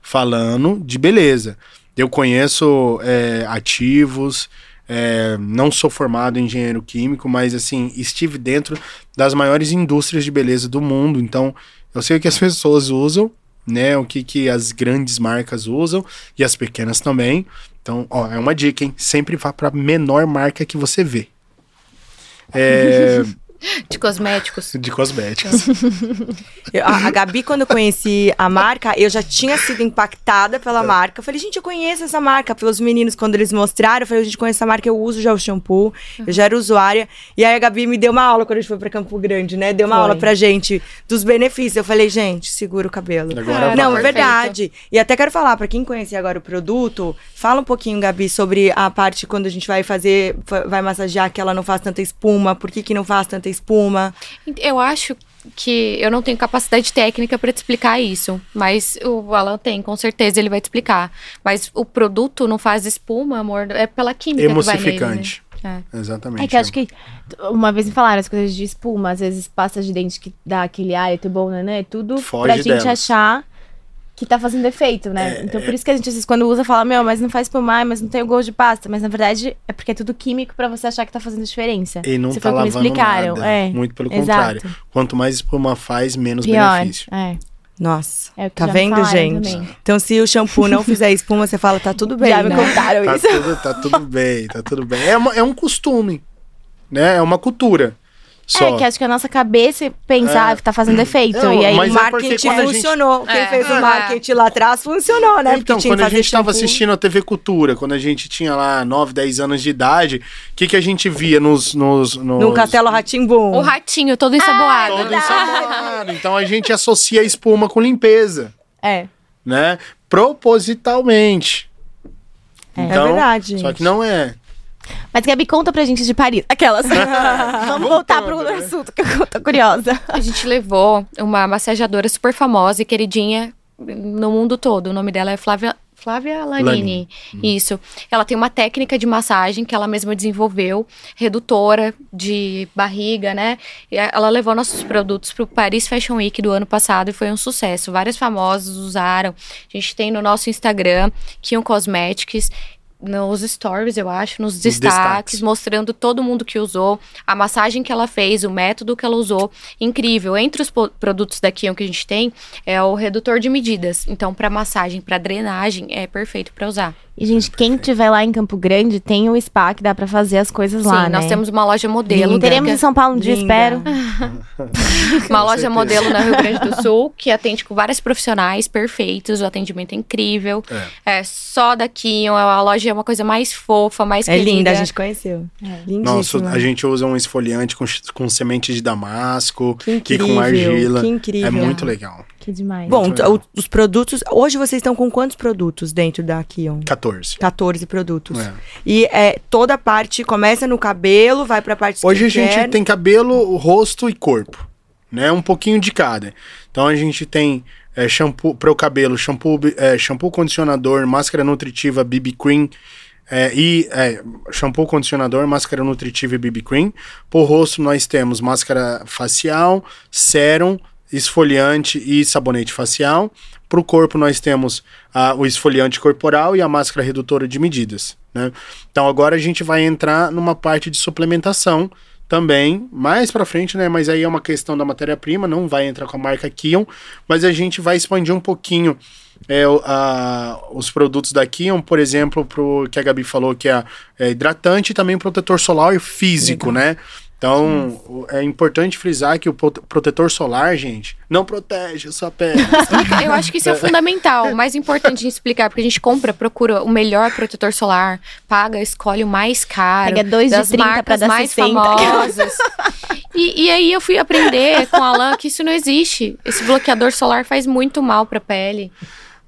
S3: Falando de beleza. Eu conheço é, ativos, é, não sou formado em engenheiro químico, mas, assim, estive dentro das maiores indústrias de beleza do mundo. Então, eu sei o que as pessoas usam, né? O que, que as grandes marcas usam e as pequenas também. Então, ó, é uma dica, hein? Sempre vá para menor marca que você vê. É,
S4: De cosméticos.
S3: de cosméticos.
S1: Eu- a, a Gabi, quando eu conheci a marca, eu já tinha sido impactada pela
S3: É.
S1: marca. Eu falei, gente, eu conheço essa marca. Pelos meninos, quando eles mostraram, eu falei, gente, conheço essa marca, eu uso já o shampoo. Eu já era usuária. E aí a Gabi me deu uma aula quando a gente foi pra Campo Grande, né? Deu uma
S2: Foi.
S1: aula pra gente dos benefícios. Eu falei, gente, segura o cabelo.
S3: Agora
S1: Não,
S3: vai.
S1: é verdade. E até quero falar, pra quem conhecer agora o produto, fala um pouquinho, Gabi, sobre a parte quando a gente vai fazer, fa- vai massagear, que ela não faz tanta espuma, por que, que não faz tanta espuma.
S4: Eu acho que eu não tenho capacidade técnica para te explicar isso, mas o Alan tem, com certeza ele vai te explicar. Mas o produto não faz espuma, amor, é pela química que vai nele.
S3: Emulsificante.
S4: Né? É.
S3: Exatamente.
S2: É que eu acho que uma vez me falaram as coisas de espuma, às vezes pasta de dente que dá aquele hálito bom, né? É tudo
S3: Foge
S2: pra gente
S3: delas.
S2: achar que tá fazendo efeito, né? então por isso que a gente às vezes quando usa fala, meu, mas não faz espumar, mas não tem o gosto de pasta. Mas na verdade é porque é tudo químico pra você achar que tá fazendo diferença.
S3: E não
S2: Se
S3: tá
S2: foi como me
S3: lavando
S2: explicaram.
S3: nada.
S2: É.
S3: Muito pelo
S2: Exato.
S3: contrário. Quanto mais espuma faz, menos
S2: Pior.
S3: benefício.
S2: É.
S1: Nossa,
S2: É o que
S1: tá
S2: me
S1: vendo, gente?
S2: também.
S1: Então, se o shampoo não fizer espuma, você fala, tá tudo bem,
S2: já me
S1: né?
S2: contaram
S3: Tá
S2: isso.
S3: tudo, tá tudo bem, tá tudo bem. É, uma- é um costume, né? É uma cultura. Só.
S2: É, que acho que a nossa cabeça pensar
S3: É.
S2: tá fazendo efeito.
S3: Não,
S2: e aí
S1: O
S3: é
S1: marketing
S3: a gente-
S1: funcionou. Quem
S4: É.
S1: fez o
S4: É.
S1: marketing lá atrás funcionou, né?
S3: Então, quando a gente estava assistindo a TV Cultura, quando a gente tinha lá 9, 10 anos de idade, o que, que a gente via nos. nos, nos...
S1: No Castelo Ratimbum.
S4: O ratinho todo ensaboado.
S3: Todo ensaboado. Então a gente associa a espuma com limpeza,
S2: É.
S3: né? Propositalmente.
S1: É
S3: Então,
S1: verdade,
S3: Só que não é.
S2: Mas Gabi, conta pra gente de Paris. Aquelas. Vamos voltar pro
S3: né?
S2: assunto que eu tô curiosa.
S4: A gente levou uma massageadora super famosa e queridinha no mundo todo. O nome dela é Flávia. Flávia Lanini.
S3: Lanini.
S4: Isso. Ela tem uma técnica de massagem que ela mesma desenvolveu, redutora de barriga, né? E ela levou nossos produtos pro Paris Fashion Week do ano passado e foi um sucesso. Vários famosos usaram. A gente tem no nosso Instagram, Kion Cosmetics, nos stories, eu acho, nos destaques,
S3: destaques.
S4: mostrando todo mundo que usou, a massagem que ela fez, o método que ela usou. Incrível. Entre os produtos da Kion que a gente tem, é o redutor de medidas. Então, para massagem, para drenagem, é perfeito para usar.
S2: E, gente, quem tiver lá em Campo Grande, tem o spa que dá pra fazer as coisas
S4: Sim,
S2: lá,
S4: nós
S2: né?
S4: temos uma loja modelo.
S1: Linda.
S2: Teremos em São Paulo um dia,
S1: Linda.
S2: espero.
S4: Uma loja
S3: certeza.
S4: modelo na Rio Grande do Sul, que atende com vários profissionais perfeitos, o atendimento é incrível. É, só daqui, a loja é uma coisa mais fofa, mais
S1: É
S4: querida.
S1: linda, a gente conheceu.
S3: Nossa,
S1: Lindíssima.
S3: a gente usa um esfoliante com, com semente de damasco
S1: Que incrível,
S3: com argila.
S1: que incrível.
S3: É muito legal.
S2: Que demais.
S1: Bom, o- os produtos. Hoje vocês estão com quantos produtos dentro da Kion?
S3: 14.
S1: 14 produtos.
S3: É.
S1: E é, toda a parte começa no cabelo, vai pra parte
S3: Hoje a gente tem cabelo, rosto e corpo, né? Um pouquinho de cada. Então a gente tem é, shampoo para o cabelo, shampoo, é, shampoo, condicionador, máscara nutritiva, BB cream. é, e é, shampoo, condicionador, máscara nutritiva e BB cream. O rosto nós temos máscara facial, sérum, esfoliante e sabonete facial. Para o corpo nós temos ah, o esfoliante corporal e a máscara redutora de medidas. Né? Então agora a gente vai entrar numa parte de suplementação também, mais para frente, né? Mas aí é uma questão da matéria-prima, não vai entrar com a marca Kion, mas a gente vai expandir um pouquinho é, a- os produtos da Kion, por exemplo, pro que a Gabi falou que é, é hidratante e também protetor solar físico, né? Então, o- é importante frisar que o prote- protetor solar, gente, não protege a sua pele.
S4: Eu acho que isso é fundamental. O mais importante de explicar, porque a gente compra, procura o melhor protetor solar, paga, escolhe o mais caro.
S2: Pega dois de
S4: das
S2: 30 pra
S4: marcas
S2: dar
S4: mais
S2: 60.
S4: famosas. E, e aí eu fui aprender com o Alan que isso não existe. Esse bloqueador solar faz muito mal pra pele.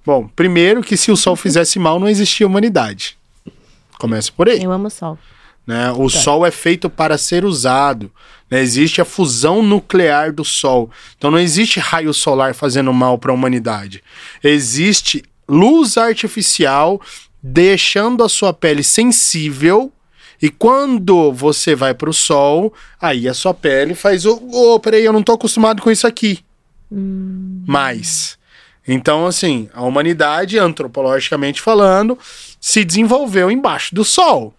S3: Bom, primeiro que se o sol fizesse mal, não existia humanidade. Começa por aí.
S2: Eu amo o sol.
S3: Né? O Sol é feito para ser usado. né? Existe a fusão nuclear do Sol. Então não existe raio solar fazendo mal para a humanidade. Existe luz artificial deixando a sua pele sensível. E quando você vai para o sol, aí a sua pele faz o. Ô, peraí, eu não tô acostumado com isso aqui. Mais. Então, assim, a humanidade, antropologicamente falando, se desenvolveu embaixo do sol.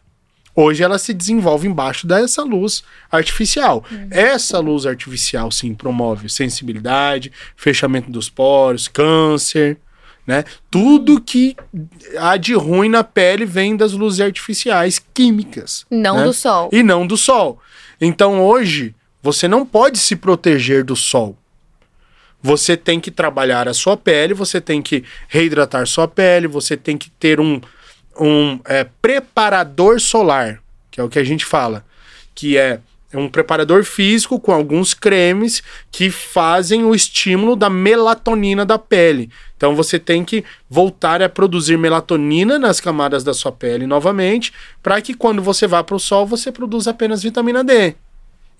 S3: Hoje ela se desenvolve embaixo dessa luz artificial. Essa luz artificial, sim, promove sensibilidade, fechamento dos poros, câncer, né? Tudo que há de ruim na pele vem das luzes artificiais químicas.
S4: Não
S3: né?
S4: do sol.
S3: E não do sol. Então hoje, você não pode se proteger do sol. Você tem que trabalhar a sua pele, você tem que reidratar sua pele, você tem que ter um, um é, preparador solar, que é o que a gente fala, que é um preparador físico com alguns cremes que fazem o estímulo da melatonina da pele. Então você tem que voltar a produzir melatonina nas camadas da sua pele novamente, para que quando você vá para o sol você produza apenas vitamina D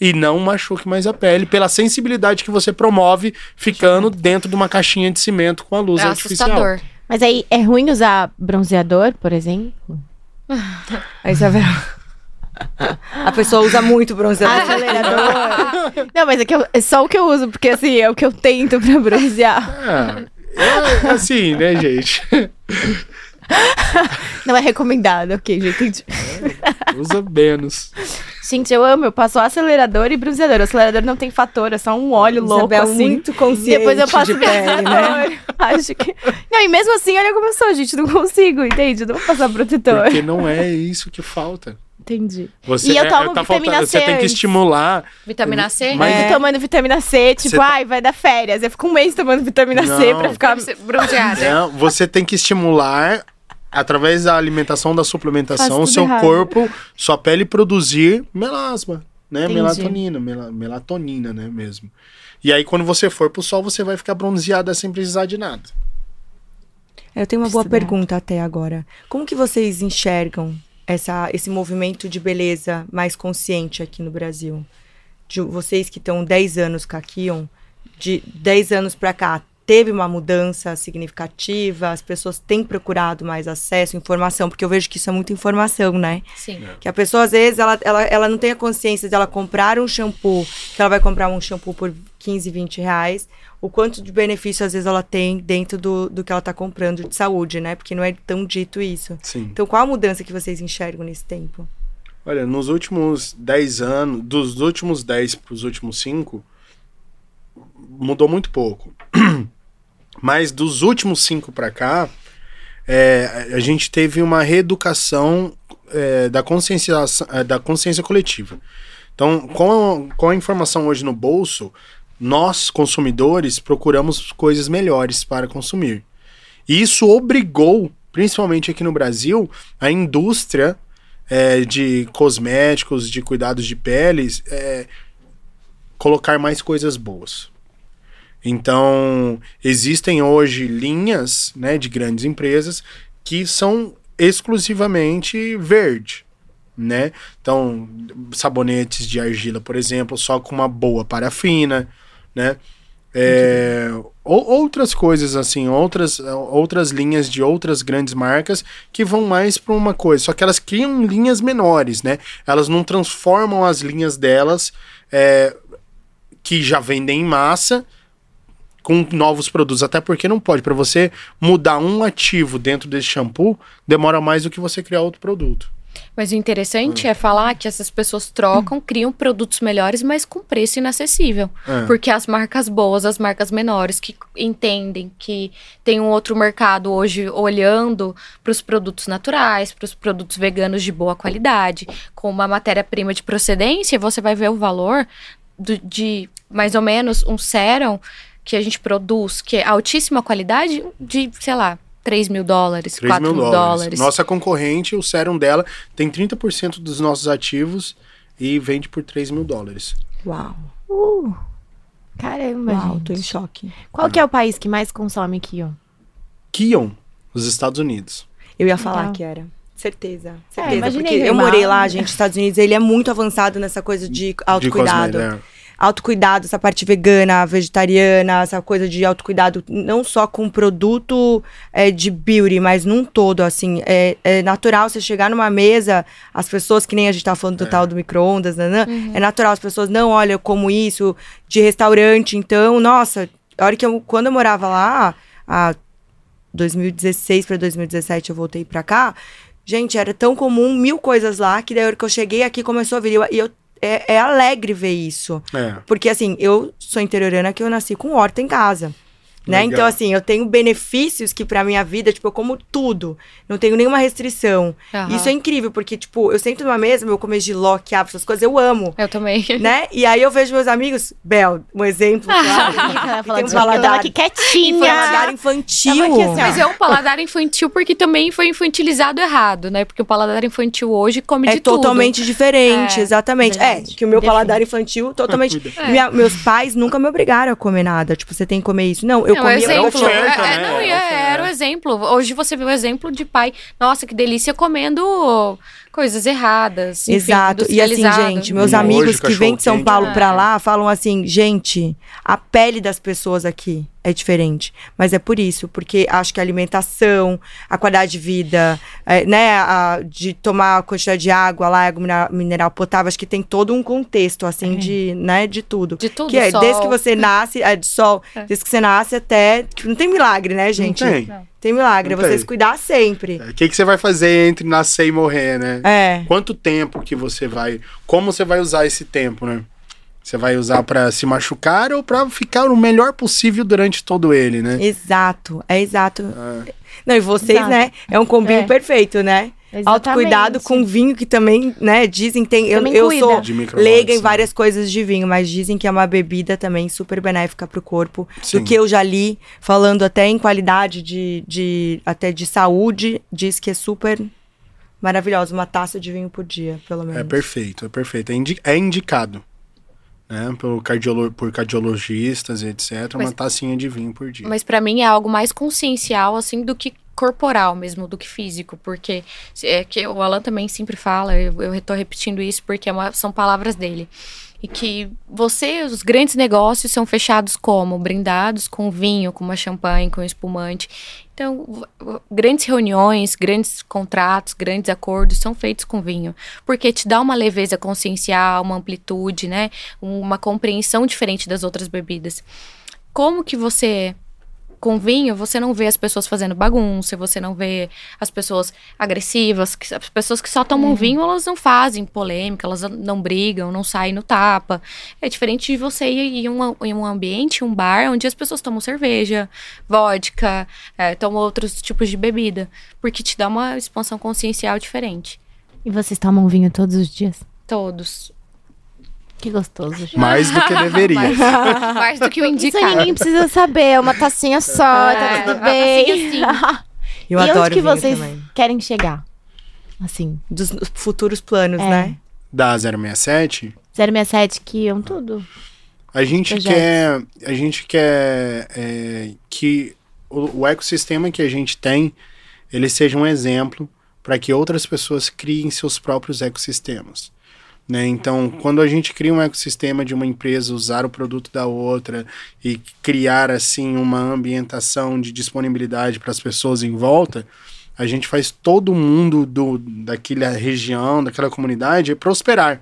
S3: e não machuque mais a pele pela sensibilidade que você promove ficando dentro de uma caixinha de cimento com a luz
S4: É
S3: artificial.
S4: assustador.
S2: Mas aí, é ruim usar bronzeador, por exemplo?
S1: Aí você vê. A pessoa usa muito bronzeador.
S2: Acelerador. Não, mas é, que eu- é só o que eu uso, porque assim, é o que eu tento pra bronzear.
S3: É, é assim, né, gente?
S2: Não é recomendado, ok, já entendi.
S3: Usa menos.
S2: Gente, eu amo, eu passo acelerador e bronzeador. O acelerador não tem fator, é só um óleo louco,
S1: Isabel
S2: assim.
S1: muito consciente
S2: Depois eu passo
S1: de pele, né?
S2: bronzeador. Acho que... Não, e mesmo assim, olha como eu sou, gente, não consigo, entende? Não vou passar protetor.
S3: Porque não é isso que falta.
S2: Entendi.
S3: Você
S2: E eu
S3: é-
S2: tomo
S3: tá
S2: vitamina
S3: faltando- Você
S2: C
S3: tem que
S2: antes.
S3: estimular.
S4: Vitamina C?
S3: Mas-
S2: Eu
S1: É.
S2: tô tomando vitamina C, tipo,
S3: tá-
S2: ai, vai dar férias. Eu fico um mês tomando vitamina C
S3: Não.
S2: pra ficar...
S4: Pra ser bronzeada.
S3: Não, você tem que estimular através da alimentação, da suplementação, seu
S2: errado.
S3: corpo, sua pele produzir melasma, né?
S2: Entendi.
S3: Melatonina, mela- melatonina, né, mesmo. E aí quando você for pro sol, você vai ficar bronzeada sem precisar de nada.
S1: Eu tenho uma boa
S2: Estudar.
S1: pergunta até agora. Como que vocês enxergam essa, esse movimento de beleza mais consciente aqui no Brasil? De vocês que estão 10 anos com a Kion, de 10 anos para cá, teve uma mudança significativa? As pessoas têm procurado mais acesso, informação? Porque eu vejo que isso é muita informação, né?
S4: Sim.
S1: Que a pessoa, às vezes, ela, ela, ela não tem a consciência de ela comprar um shampoo, que ela vai comprar um shampoo por 15, 20 reais, o quanto de benefício, às vezes, ela tem dentro do, do que ela tá comprando de saúde, né? Porque não é tão dito isso.
S3: Sim.
S1: Então, qual a mudança que vocês enxergam nesse tempo?
S3: Olha, nos últimos 10 anos, dos últimos 10 para os últimos 5, mudou muito pouco. Mas dos últimos 5 para cá, é, a gente teve uma reeducação é, da, consciência, é, da consciência coletiva. Então, com a, com a informação hoje no bolso, nós, consumidores, procuramos coisas melhores para consumir. E isso obrigou, principalmente aqui no Brasil, a indústria é, de cosméticos, de cuidados de peles, é, colocar mais coisas boas. Então, existem hoje linhas né, de grandes empresas que são exclusivamente verde. Né? Então, sabonetes de argila, por exemplo, só com uma boa parafina, né? É, ou, outras coisas assim, outras, outras linhas de outras grandes marcas que vão mais para uma coisa, só que elas criam linhas menores, né? Elas não transformam as linhas delas é, que já vendem em massa com novos produtos, até porque não pode. Para você mudar um ativo dentro desse shampoo, demora mais do que você criar outro produto.
S4: Mas o interessante é falar que essas pessoas trocam, criam produtos melhores, mas com preço inacessível.
S3: É.
S4: Porque as marcas boas, as marcas menores, que entendem que tem um outro mercado hoje olhando para os produtos naturais, para os produtos veganos de boa qualidade, com uma matéria-prima de procedência, você vai ver o valor do- de mais ou menos um sérum que a gente produz, que é altíssima qualidade, de, sei lá, 3 mil dólares,
S3: 3
S4: 4
S3: mil dólares.
S4: dólares.
S3: Nossa concorrente, o sérum dela, tem 30% dos nossos ativos e vende por 3 mil dólares.
S1: Uau.
S2: Uh, caramba,
S1: Uau,
S2: gente.
S1: tô em choque.
S2: Qual que é o país que mais consome aqui, ó?
S3: Kion, os Estados Unidos.
S1: Eu ia falar
S2: Legal.
S1: que era. Certeza. Certeza.
S2: imaginei
S1: porque eu morei lá, gente, nos Estados Unidos, ele é muito avançado nessa coisa de autocuidado.
S3: De cosmético,
S1: autocuidado, essa parte vegana, vegetariana, essa coisa de autocuidado, não só com produto é, de beauty, mas num todo, assim. É, é natural você chegar numa mesa, as pessoas, que nem a gente tá falando do tal do micro-ondas, né? né? É natural, as pessoas não olham como isso, de restaurante, então, nossa, a hora que eu, quando eu morava lá, a 2016 para 2017 eu voltei pra cá. Gente, era tão comum, mil coisas lá, que daí a hora que eu cheguei aqui começou a vir. E eu, e eu- é, é alegre ver isso.
S3: É.
S1: Porque, assim, eu sou interiorana que eu nasci com horta em casa. Né? Então, assim, eu tenho benefícios que pra minha vida, tipo, eu como tudo. Não tenho nenhuma restrição.
S4: Aham.
S1: Isso é incrível, porque, tipo, eu sento numa mesa, eu comer giló, quiabo, essas coisas, eu amo.
S4: Eu também.
S1: né? E aí eu vejo meus amigos, Bel, um exemplo, claro. Tem um paladar-
S2: ela aqui quietinha.
S1: paladar infantil.
S2: Aqui assim.
S4: Mas é um paladar infantil porque também foi infantilizado errado, né? Porque o paladar infantil hoje come
S1: É
S4: de tudo.
S1: totalmente diferente,
S4: É,
S1: exatamente.
S2: verdade.
S1: É, que o meu
S2: Define.
S1: paladar infantil totalmente.
S3: É.
S1: Minha- meus pais nunca me obrigaram a comer nada. Tipo, você tem que comer isso. Não, eu
S4: Não,
S1: comia
S4: exemplo,
S1: tinha-
S3: oferta,
S4: é,
S3: né?
S4: não,
S3: É
S4: é, era o exemplo. Hoje você vê o exemplo de pai, nossa, que delícia comendo coisas erradas. enfim,
S1: Exato. E assim, gente, meus amigos que vêm de São. Paulo
S4: É.
S1: pra lá falam assim, gente, a pele das pessoas aqui é diferente. Mas é por isso, porque acho que a alimentação, a qualidade de vida, é, né, a- de tomar a quantidade de água lá, água mineral, mineral potável, acho que tem todo um contexto, assim, de, né, de tudo.
S4: De tudo,
S1: Que é,
S4: sol.
S1: desde que você nasce, é de sol,
S4: É.
S1: desde que você nasce até. não tem milagre, né, gente?
S3: Não tem.
S1: Tem milagre, é
S3: Não
S1: você
S3: tem.
S1: se cuidar sempre.
S3: O que, que você vai fazer entre nascer e morrer, né?
S1: É.
S3: Quanto tempo que você vai. Como você vai usar esse tempo, né? Você vai usar pra se machucar ou pra ficar o melhor possível durante todo ele, né?
S1: Exato, é exato.
S3: Ah,
S1: Não, e vocês,
S2: Exato.
S1: né? É um combinho
S2: É.
S1: perfeito, né? Autocuidado com vinho, que também, né, dizem tem. Eu, eu sou leiga em várias coisas de vinho, mas dizem que é uma bebida também super benéfica pro corpo.
S3: Sim.
S1: Do que eu já li, falando até em qualidade de, de até de saúde, diz que é super maravilhosa. Uma taça de vinho por dia, pelo menos.
S3: É perfeito, é perfeito. É, indi- é indicado. Né? Por, cardiolo- por cardiologistas e etc. Uma
S4: Mas-
S3: tacinha de vinho por dia.
S4: Mas pra mim é algo mais consciencial, assim, do que corporal mesmo, do que físico. Porque é que o Alan também sempre fala, eu, tô repetindo isso porque é uma- são palavras dele. E que você, os grandes negócios são fechados como? Brindados com vinho, com uma champanhe, com espumante. Então, grandes reuniões, grandes contratos, grandes acordos são feitos com vinho. Porque te dá uma leveza consciencial, uma amplitude, né? Uma compreensão diferente das outras bebidas. Como que você com vinho, você não vê as pessoas fazendo bagunça, você não vê as pessoas agressivas, que- as pessoas que só tomam vinho, elas não fazem polêmica, elas não brigam, não saem no tapa. É diferente de você ir em um, em um ambiente, um bar, onde as pessoas tomam cerveja, vodka, é, tomam outros tipos de bebida, porque te dá uma expansão consciencial diferente.
S2: E vocês tomam vinho todos os dias?
S4: Todos.
S2: Que gostoso, gente.
S3: Mais do que deveria.
S4: Mais do que o
S2: Isso aí
S4: indicado.
S2: ninguém precisa saber, é uma tacinha só, tá
S4: É,
S2: tudo
S4: uma
S2: bem.
S4: tacinha
S1: Eu
S2: e
S1: adoro
S2: onde que vocês
S1: também.
S2: querem chegar? Assim,
S1: Dos futuros planos,
S2: É.
S1: né?
S3: Da 067,
S2: 067 que iam tudo.
S3: a gente
S2: Projetos.
S3: quer, a gente quer é, que o, o ecossistema que a gente tem, ele seja um exemplo para que outras pessoas criem seus próprios ecossistemas. Né? Então, quando a gente cria um ecossistema de uma empresa, usar o produto da outra e criar assim uma ambientação de disponibilidade para as pessoas em volta, a gente faz todo mundo do, daquela região, daquela comunidade prosperar.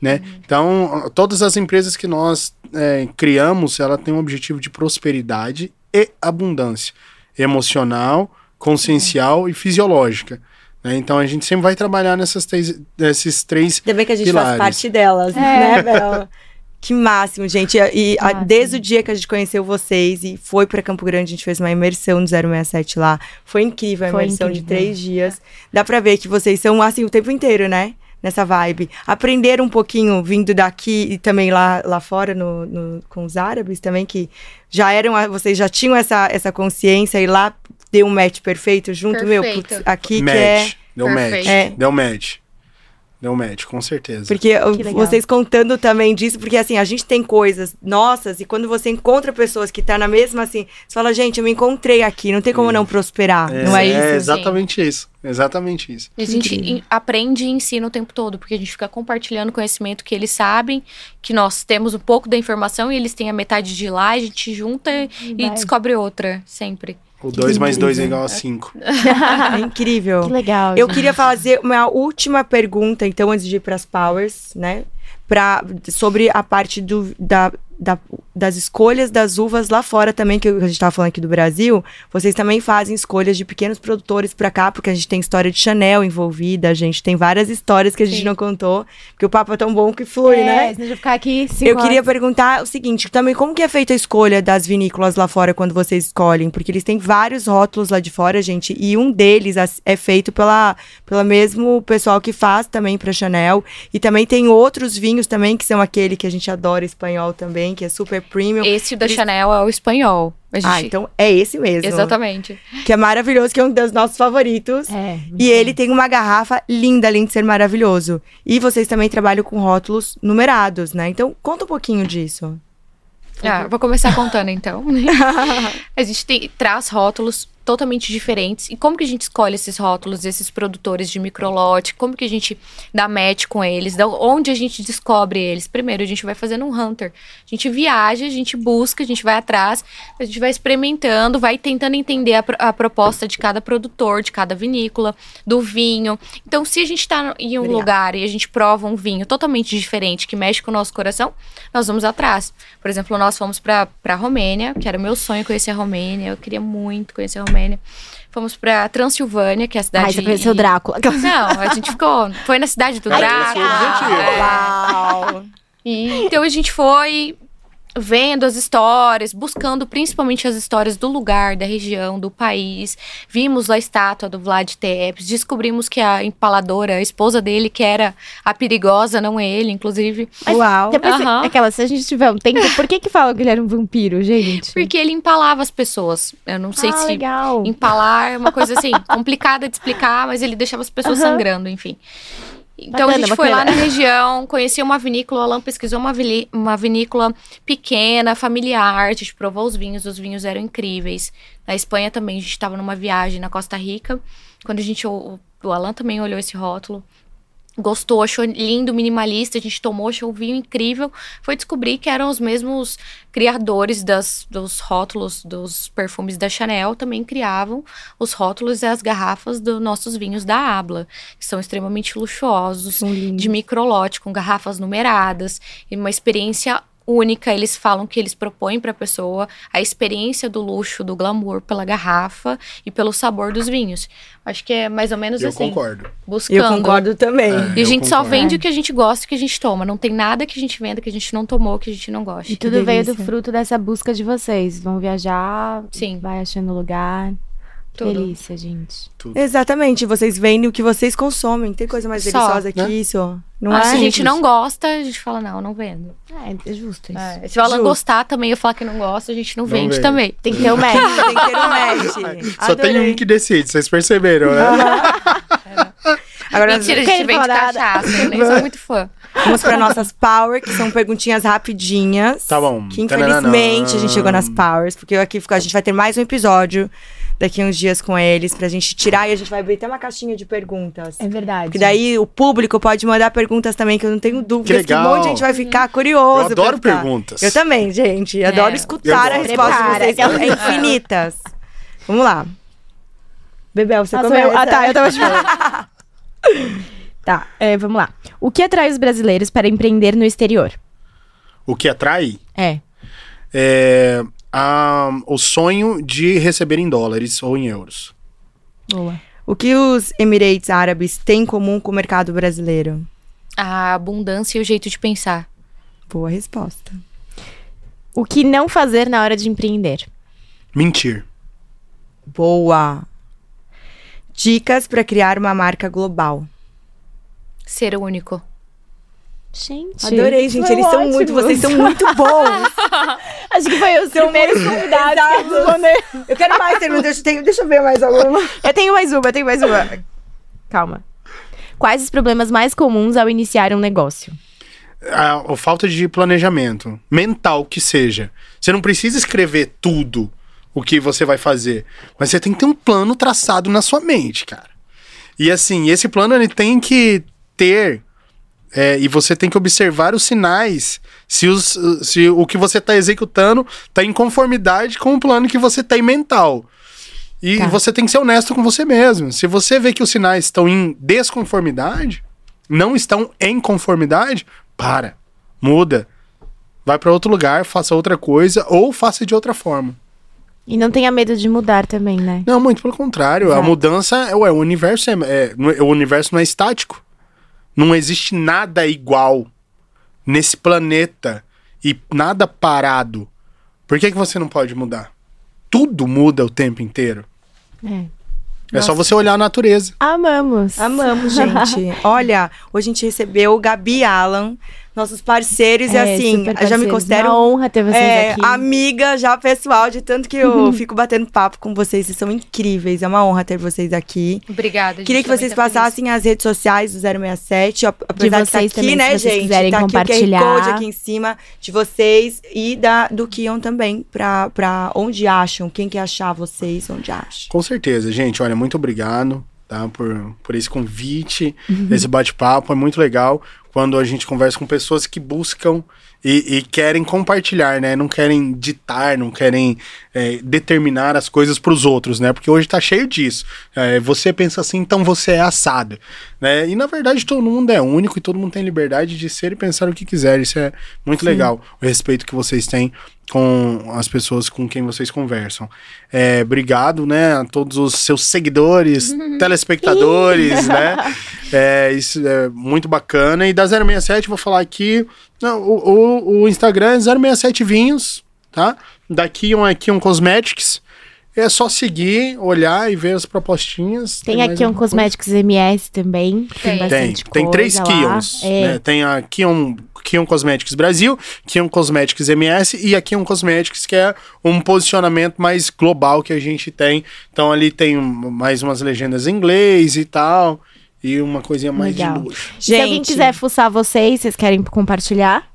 S3: Né? Então, todas as empresas que nós é, criamos, ela tem um objetivo de prosperidade e abundância emocional, consciencial e fisiológica. Né? Então, a gente sempre vai trabalhar nessas três, nesses três
S1: Ainda bem que a gente
S3: Pilares.
S1: faz parte delas,
S2: É.
S1: né, Bel? Que máximo, gente. E
S2: Máximo.
S1: desde o dia que a gente conheceu vocês e foi pra Campo Grande, a gente fez uma imersão do 067 lá. Foi incrível a
S2: Foi
S1: imersão de
S2: incrível.
S1: três dias. Dá pra ver que vocês são assim o tempo inteiro, né? Nessa vibe. Aprenderam um pouquinho vindo daqui e também lá, lá fora no, no- com os árabes também, que já eram, vocês já tinham essa, essa consciência e lá deu um match perfeito junto, meu.
S4: Perfeito.
S1: putz, aqui
S3: match.
S1: que é.
S3: Deu
S4: Perfeito.
S3: match.
S1: É.
S3: Deu match. Deu match, com certeza.
S1: Porque
S2: legal.
S1: vocês contando também disso, porque assim, a gente tem coisas nossas, e quando você encontra pessoas que tá na mesma, assim, você fala, gente, eu me encontrei aqui, não tem como não prosperar, não é isso?
S3: É exatamente isso. Exatamente isso.
S4: A gente
S1: Incrível.
S4: en- aprende e ensina o tempo todo, porque a gente fica compartilhando conhecimento que eles sabem, que nós temos um pouco da informação e eles têm a metade de lá, a gente junta e
S2: Vai.
S4: descobre outra, sempre.
S3: O 2 mais 2 é igual a 5.
S1: É incrível.
S2: Que legal.
S1: Eu
S2: gente.
S1: queria fazer uma última pergunta, então, antes de ir para as powers, né? Pra, sobre a parte do, da, da- das escolhas das uvas lá fora também, que a gente estava falando aqui do Brasil. Vocês também fazem escolhas de pequenos produtores para cá, porque a gente tem história de Chanel envolvida, a gente tem várias histórias que a gente
S4: Sim.
S1: não contou, porque o papo é tão bom que flui,
S2: é,
S1: né?
S2: senão eu ficar aqui
S1: Eu queria
S2: horas.
S1: perguntar o seguinte, também como que é feita a escolha das vinícolas lá fora quando vocês escolhem? Porque eles têm vários rótulos lá de fora, gente, e um deles é feito pela, pela mesmo pessoal que faz também para Chanel, e também tem outros vinhos também que são aquele que a gente adora espanhol também, que é super premium.
S4: Esse da
S1: Eles-
S4: Chanel é o espanhol. A gente-
S1: Ah, então é esse mesmo.
S4: Exatamente.
S1: Que é maravilhoso, que é um dos nossos favoritos.
S2: É,
S1: E ele tem uma garrafa linda, além de ser maravilhoso. E vocês também trabalham com rótulos numerados, né? Então, conta um pouquinho disso.
S4: Ah, vou começar contando então. a gente tem, traz rótulos totalmente diferentes. E como que a gente escolhe esses rótulos, esses produtores de microlote? Como que a gente dá match com eles? Da onde a gente descobre eles? Primeiro, a gente vai fazendo um hunter. A gente viaja, a gente busca, a gente vai atrás, a gente vai experimentando, vai tentando entender a, a proposta de cada produtor, de cada vinícola, do vinho. Então, se a gente está em um
S1: Obrigada.
S4: lugar e a gente prova um vinho totalmente diferente, que mexe com o nosso coração, nós vamos atrás. Por exemplo, nós fomos para a Romênia, que era o meu sonho conhecer a Romênia, eu queria muito conhecer a Romênia. Fomos para Transilvânia, que é a cidade
S2: Ai, você conheceu o Drácula.
S4: Não, a gente ficou, foi na cidade do Drácula. é.
S1: Uau!
S4: E, então a gente foi vendo as histórias, buscando principalmente as histórias do lugar, da região, do país. Vimos a estátua do Vlad Tepes, descobrimos que a empaladora, a esposa dele, que era a perigosa, não ele, inclusive,
S1: Uau!
S2: Depois,
S4: Aham.
S2: aquela, se a gente tiver um tempo, por que que falam que ele era um vampiro, gente?
S4: porque ele empalava as pessoas. Eu não sei
S2: ah,
S4: se
S2: legal.
S4: empalar é uma coisa assim, complicada de explicar, mas ele deixava as pessoas
S2: Aham.
S4: sangrando, enfim. Então a
S2: Bacana,
S4: gente foi lá na
S2: bacana.
S4: região, conheceu uma vinícola, o Alan pesquisou uma, uma vinícola pequena, familiar, a gente provou os vinhos, os vinhos eram incríveis. Na Espanha também, a gente estava numa viagem na Costa Rica, quando a gente, o, o Alan também olhou esse rótulo, gostou, achou lindo, minimalista, a gente tomou, achou o vinho incrível, foi descobrir que eram os mesmos criadores das, dos rótulos dos perfumes da Chanel, também criavam os rótulos e as garrafas dos nossos vinhos da Abla, que são extremamente luxuosos,
S2: lindos.
S4: de microlote, com garrafas numeradas, e uma experiência única. Eles falam que eles propõem para a pessoa a experiência do luxo, do glamour pela garrafa e pelo sabor dos vinhos. Acho que é mais ou menos
S3: Eu
S4: assim.
S3: concordo.
S4: Buscando.
S1: Eu concordo também.
S3: É.
S4: E a
S3: Eu
S4: gente só vende o que a gente gosta e o que a gente toma. Não tem nada que a gente venda que a gente não tomou, que a gente não gosta.
S2: E tudo veio do fruto dessa busca de vocês. Vão viajar,
S4: Sim.
S2: vai achando lugar.
S4: Tudo.
S2: delícia, gente.
S1: Exatamente, vocês vendem o que vocês consomem. Tem coisa mais
S4: Só,
S1: deliciosa que
S3: né?
S1: isso? Não
S4: Ah,
S1: é?
S4: se a gente não gosta, a gente fala, não, não vendo.
S2: É, é justo isso.
S4: É, se ela
S1: Justo.
S4: gostar também, eu falar que não gosta, a gente não,
S3: Não
S4: vende
S3: vende.
S4: também.
S2: Tem que ter o match.
S1: Tem que ter um match.
S3: Só tem
S1: Adorei.
S3: um que decide, vocês perceberam, né?
S1: Agora nós
S4: Mentira, a gente vende cachaça, eu nem sou muito fã.
S1: vamos para nossas Power, que são perguntinhas rapidinhas.
S3: Tá bom.
S1: Que infelizmente a gente chegou nas Powers, porque aqui a gente vai ter mais um episódio daqui uns dias com eles, pra gente tirar e a gente vai abrir até uma caixinha de perguntas.
S2: É verdade.
S1: Que daí o público pode mandar perguntas também, que eu não tenho dúvidas que, um
S3: legal.
S1: monte de gente vai ficar curioso.
S3: Eu adoro perguntas.
S1: Eu também, gente. Adoro
S4: É.
S1: escutar
S3: Eu
S1: a resposta de
S2: Prepara.
S1: vocês. É infinitas. Vamos lá. Bebel, você
S2: Nossa,
S1: começa.
S2: eu- ah, tá, eu tava te falando. tá, é, vamos lá. O que atrai os brasileiros para empreender no exterior?
S3: O que atrai
S2: É.
S3: é a- o sonho de receber em dólares ou em euros.
S2: Boa.
S1: O que os Emirates Árabes têm em comum com o mercado brasileiro?
S4: A abundância e o jeito de pensar.
S1: Boa resposta.
S2: O que não fazer na hora de empreender?
S3: Mentir.
S1: Boa. Dicas para criar uma marca global.
S4: Ser único.
S2: Gente.
S1: Adorei, gente. Eles são
S2: ótimo.
S1: muito, vocês são muito bons.
S2: Acho que foi os primeiros convidados que
S1: Exato. Eu quero mais. Deixa, eu tenho- deixa eu ver mais alguma.
S2: Eu tenho mais uma, eu tenho mais uma. Calma. Quais os problemas mais comuns ao iniciar um negócio?
S3: A, a falta de planejamento mental que seja. Você não precisa escrever tudo o que você vai fazer, mas você tem que ter um plano traçado na sua mente, cara. E assim, esse plano ele tem que ter é, e você tem que observar os sinais se, os, se o que você está executando está em conformidade com o plano que você tem mental. E
S2: Tá.
S3: você tem que ser honesto com você mesmo. Se você vê que os sinais estão em desconformidade, não estão em conformidade, para, muda, vai para outro lugar, faça outra coisa ou faça de outra forma.
S2: E não tenha medo de mudar também, né?
S3: Não, muito pelo contrário. A
S2: Exato.
S3: mudança, é, ué, o universo é, é- é- o universo não é estático. Não existe nada igual nesse planeta e nada parado. Por que, que você não pode mudar? Tudo muda o tempo inteiro.
S2: É.
S3: É só você olhar a natureza.
S2: Amamos.
S1: Amamos, gente. Olha, hoje a gente recebeu o Gabi Alan, nossos parceiros, e
S2: É,
S1: assim,
S2: super
S1: eu já me
S2: parceiros.
S1: considero
S2: Uma honra ter vocês
S1: é,
S2: aqui.
S1: amiga já pessoal, de tanto que eu fico batendo papo com vocês. Vocês são incríveis. É uma honra ter vocês aqui.
S4: Obrigada. gente
S1: Queria que
S4: também
S1: vocês
S4: tá feliz.
S1: passassem as redes sociais do 067, ap- apesar de,
S2: vocês
S1: estar
S2: também,
S1: aqui, né,
S2: se vocês
S1: gente?
S2: quiserem
S1: tá aqui o
S2: compartilhar.
S1: QR Code aqui em cima de vocês e da, do Kion também, pra, pra onde acham, quem quer achar vocês, onde acham.
S3: Com certeza, gente. Olha, muito obrigado tá, por, por esse convite,
S1: Uhum.
S3: esse bate-papo. É muito legal quando a gente conversa com pessoas que buscam e, e querem compartilhar, né? Não querem ditar, não querem é, determinar as coisas para os outros, né? Porque hoje tá cheio disso. É, você pensa assim, então você é assado, né? E na verdade todo mundo é único e todo mundo tem liberdade de ser e pensar o que quiser. Isso é muito legal. O respeito que vocês têm com as pessoas com quem vocês conversam. É, obrigado, né, a todos os seus seguidores, telespectadores, né? É, isso é muito bacana. E da 067, vou falar aqui, não, o, o, o Instagram é 067 Vinhos, tá? Daqui um aqui um Cosmetics. É só seguir, olhar e ver as propostinhas.
S2: Tem
S3: mais
S2: aqui um? Cosméticos MS também. Tem,
S4: Tem.
S3: Tem,
S2: bastante
S3: tem três. Kions.
S2: É.
S3: né? Tem a Kion, Kion Cosmetics Brasil, Kion Cosmetics MS e a Kion Cosmetics, que é um posicionamento mais global que a gente tem. Então ali tem um- mais umas legendas em inglês e tal. E uma coisinha mais
S2: Legal.
S3: de luxo.
S2: Se alguém
S1: Gente.
S2: quiser fuçar vocês, vocês querem compartilhar?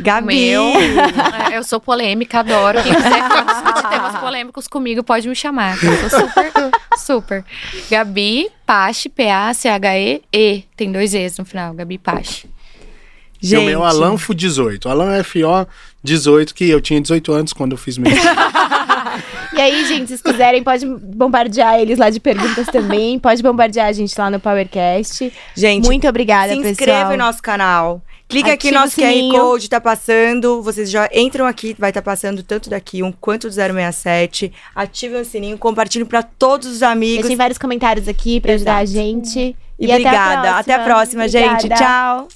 S1: Gabi.
S4: Meu, é, eu sou polêmica, adoro. Quem quiser discutir temas polêmicos comigo, pode me chamar. Eu sou super, super. Gabi Pache, P-A-C-H-E-E. Tem dois E's no final, Gabi Pache.
S3: E
S1: Gente,
S3: o meu Alanfo 18. Alan FO 18, que eu tinha 18 anos quando eu fiz meu.
S2: E aí, gente, se vocês quiserem, pode bombardear eles lá de perguntas também. Pode bombardear a gente lá no Powercast.
S1: gente
S2: Muito obrigada,
S1: se
S2: pessoal.
S1: inscreva no nosso canal. Clica aqui,
S2: Ativa o
S1: nosso QR. Code tá passando. Vocês já entram aqui, vai estar passando tanto daqui um quanto do 067. Ativem o sininho, compartilhem para todos os amigos.
S2: Deixem vários comentários aqui pra ajudar a gente.
S1: E, obrigada. Até a próxima, gente.
S2: Obrigada.
S1: Tchau.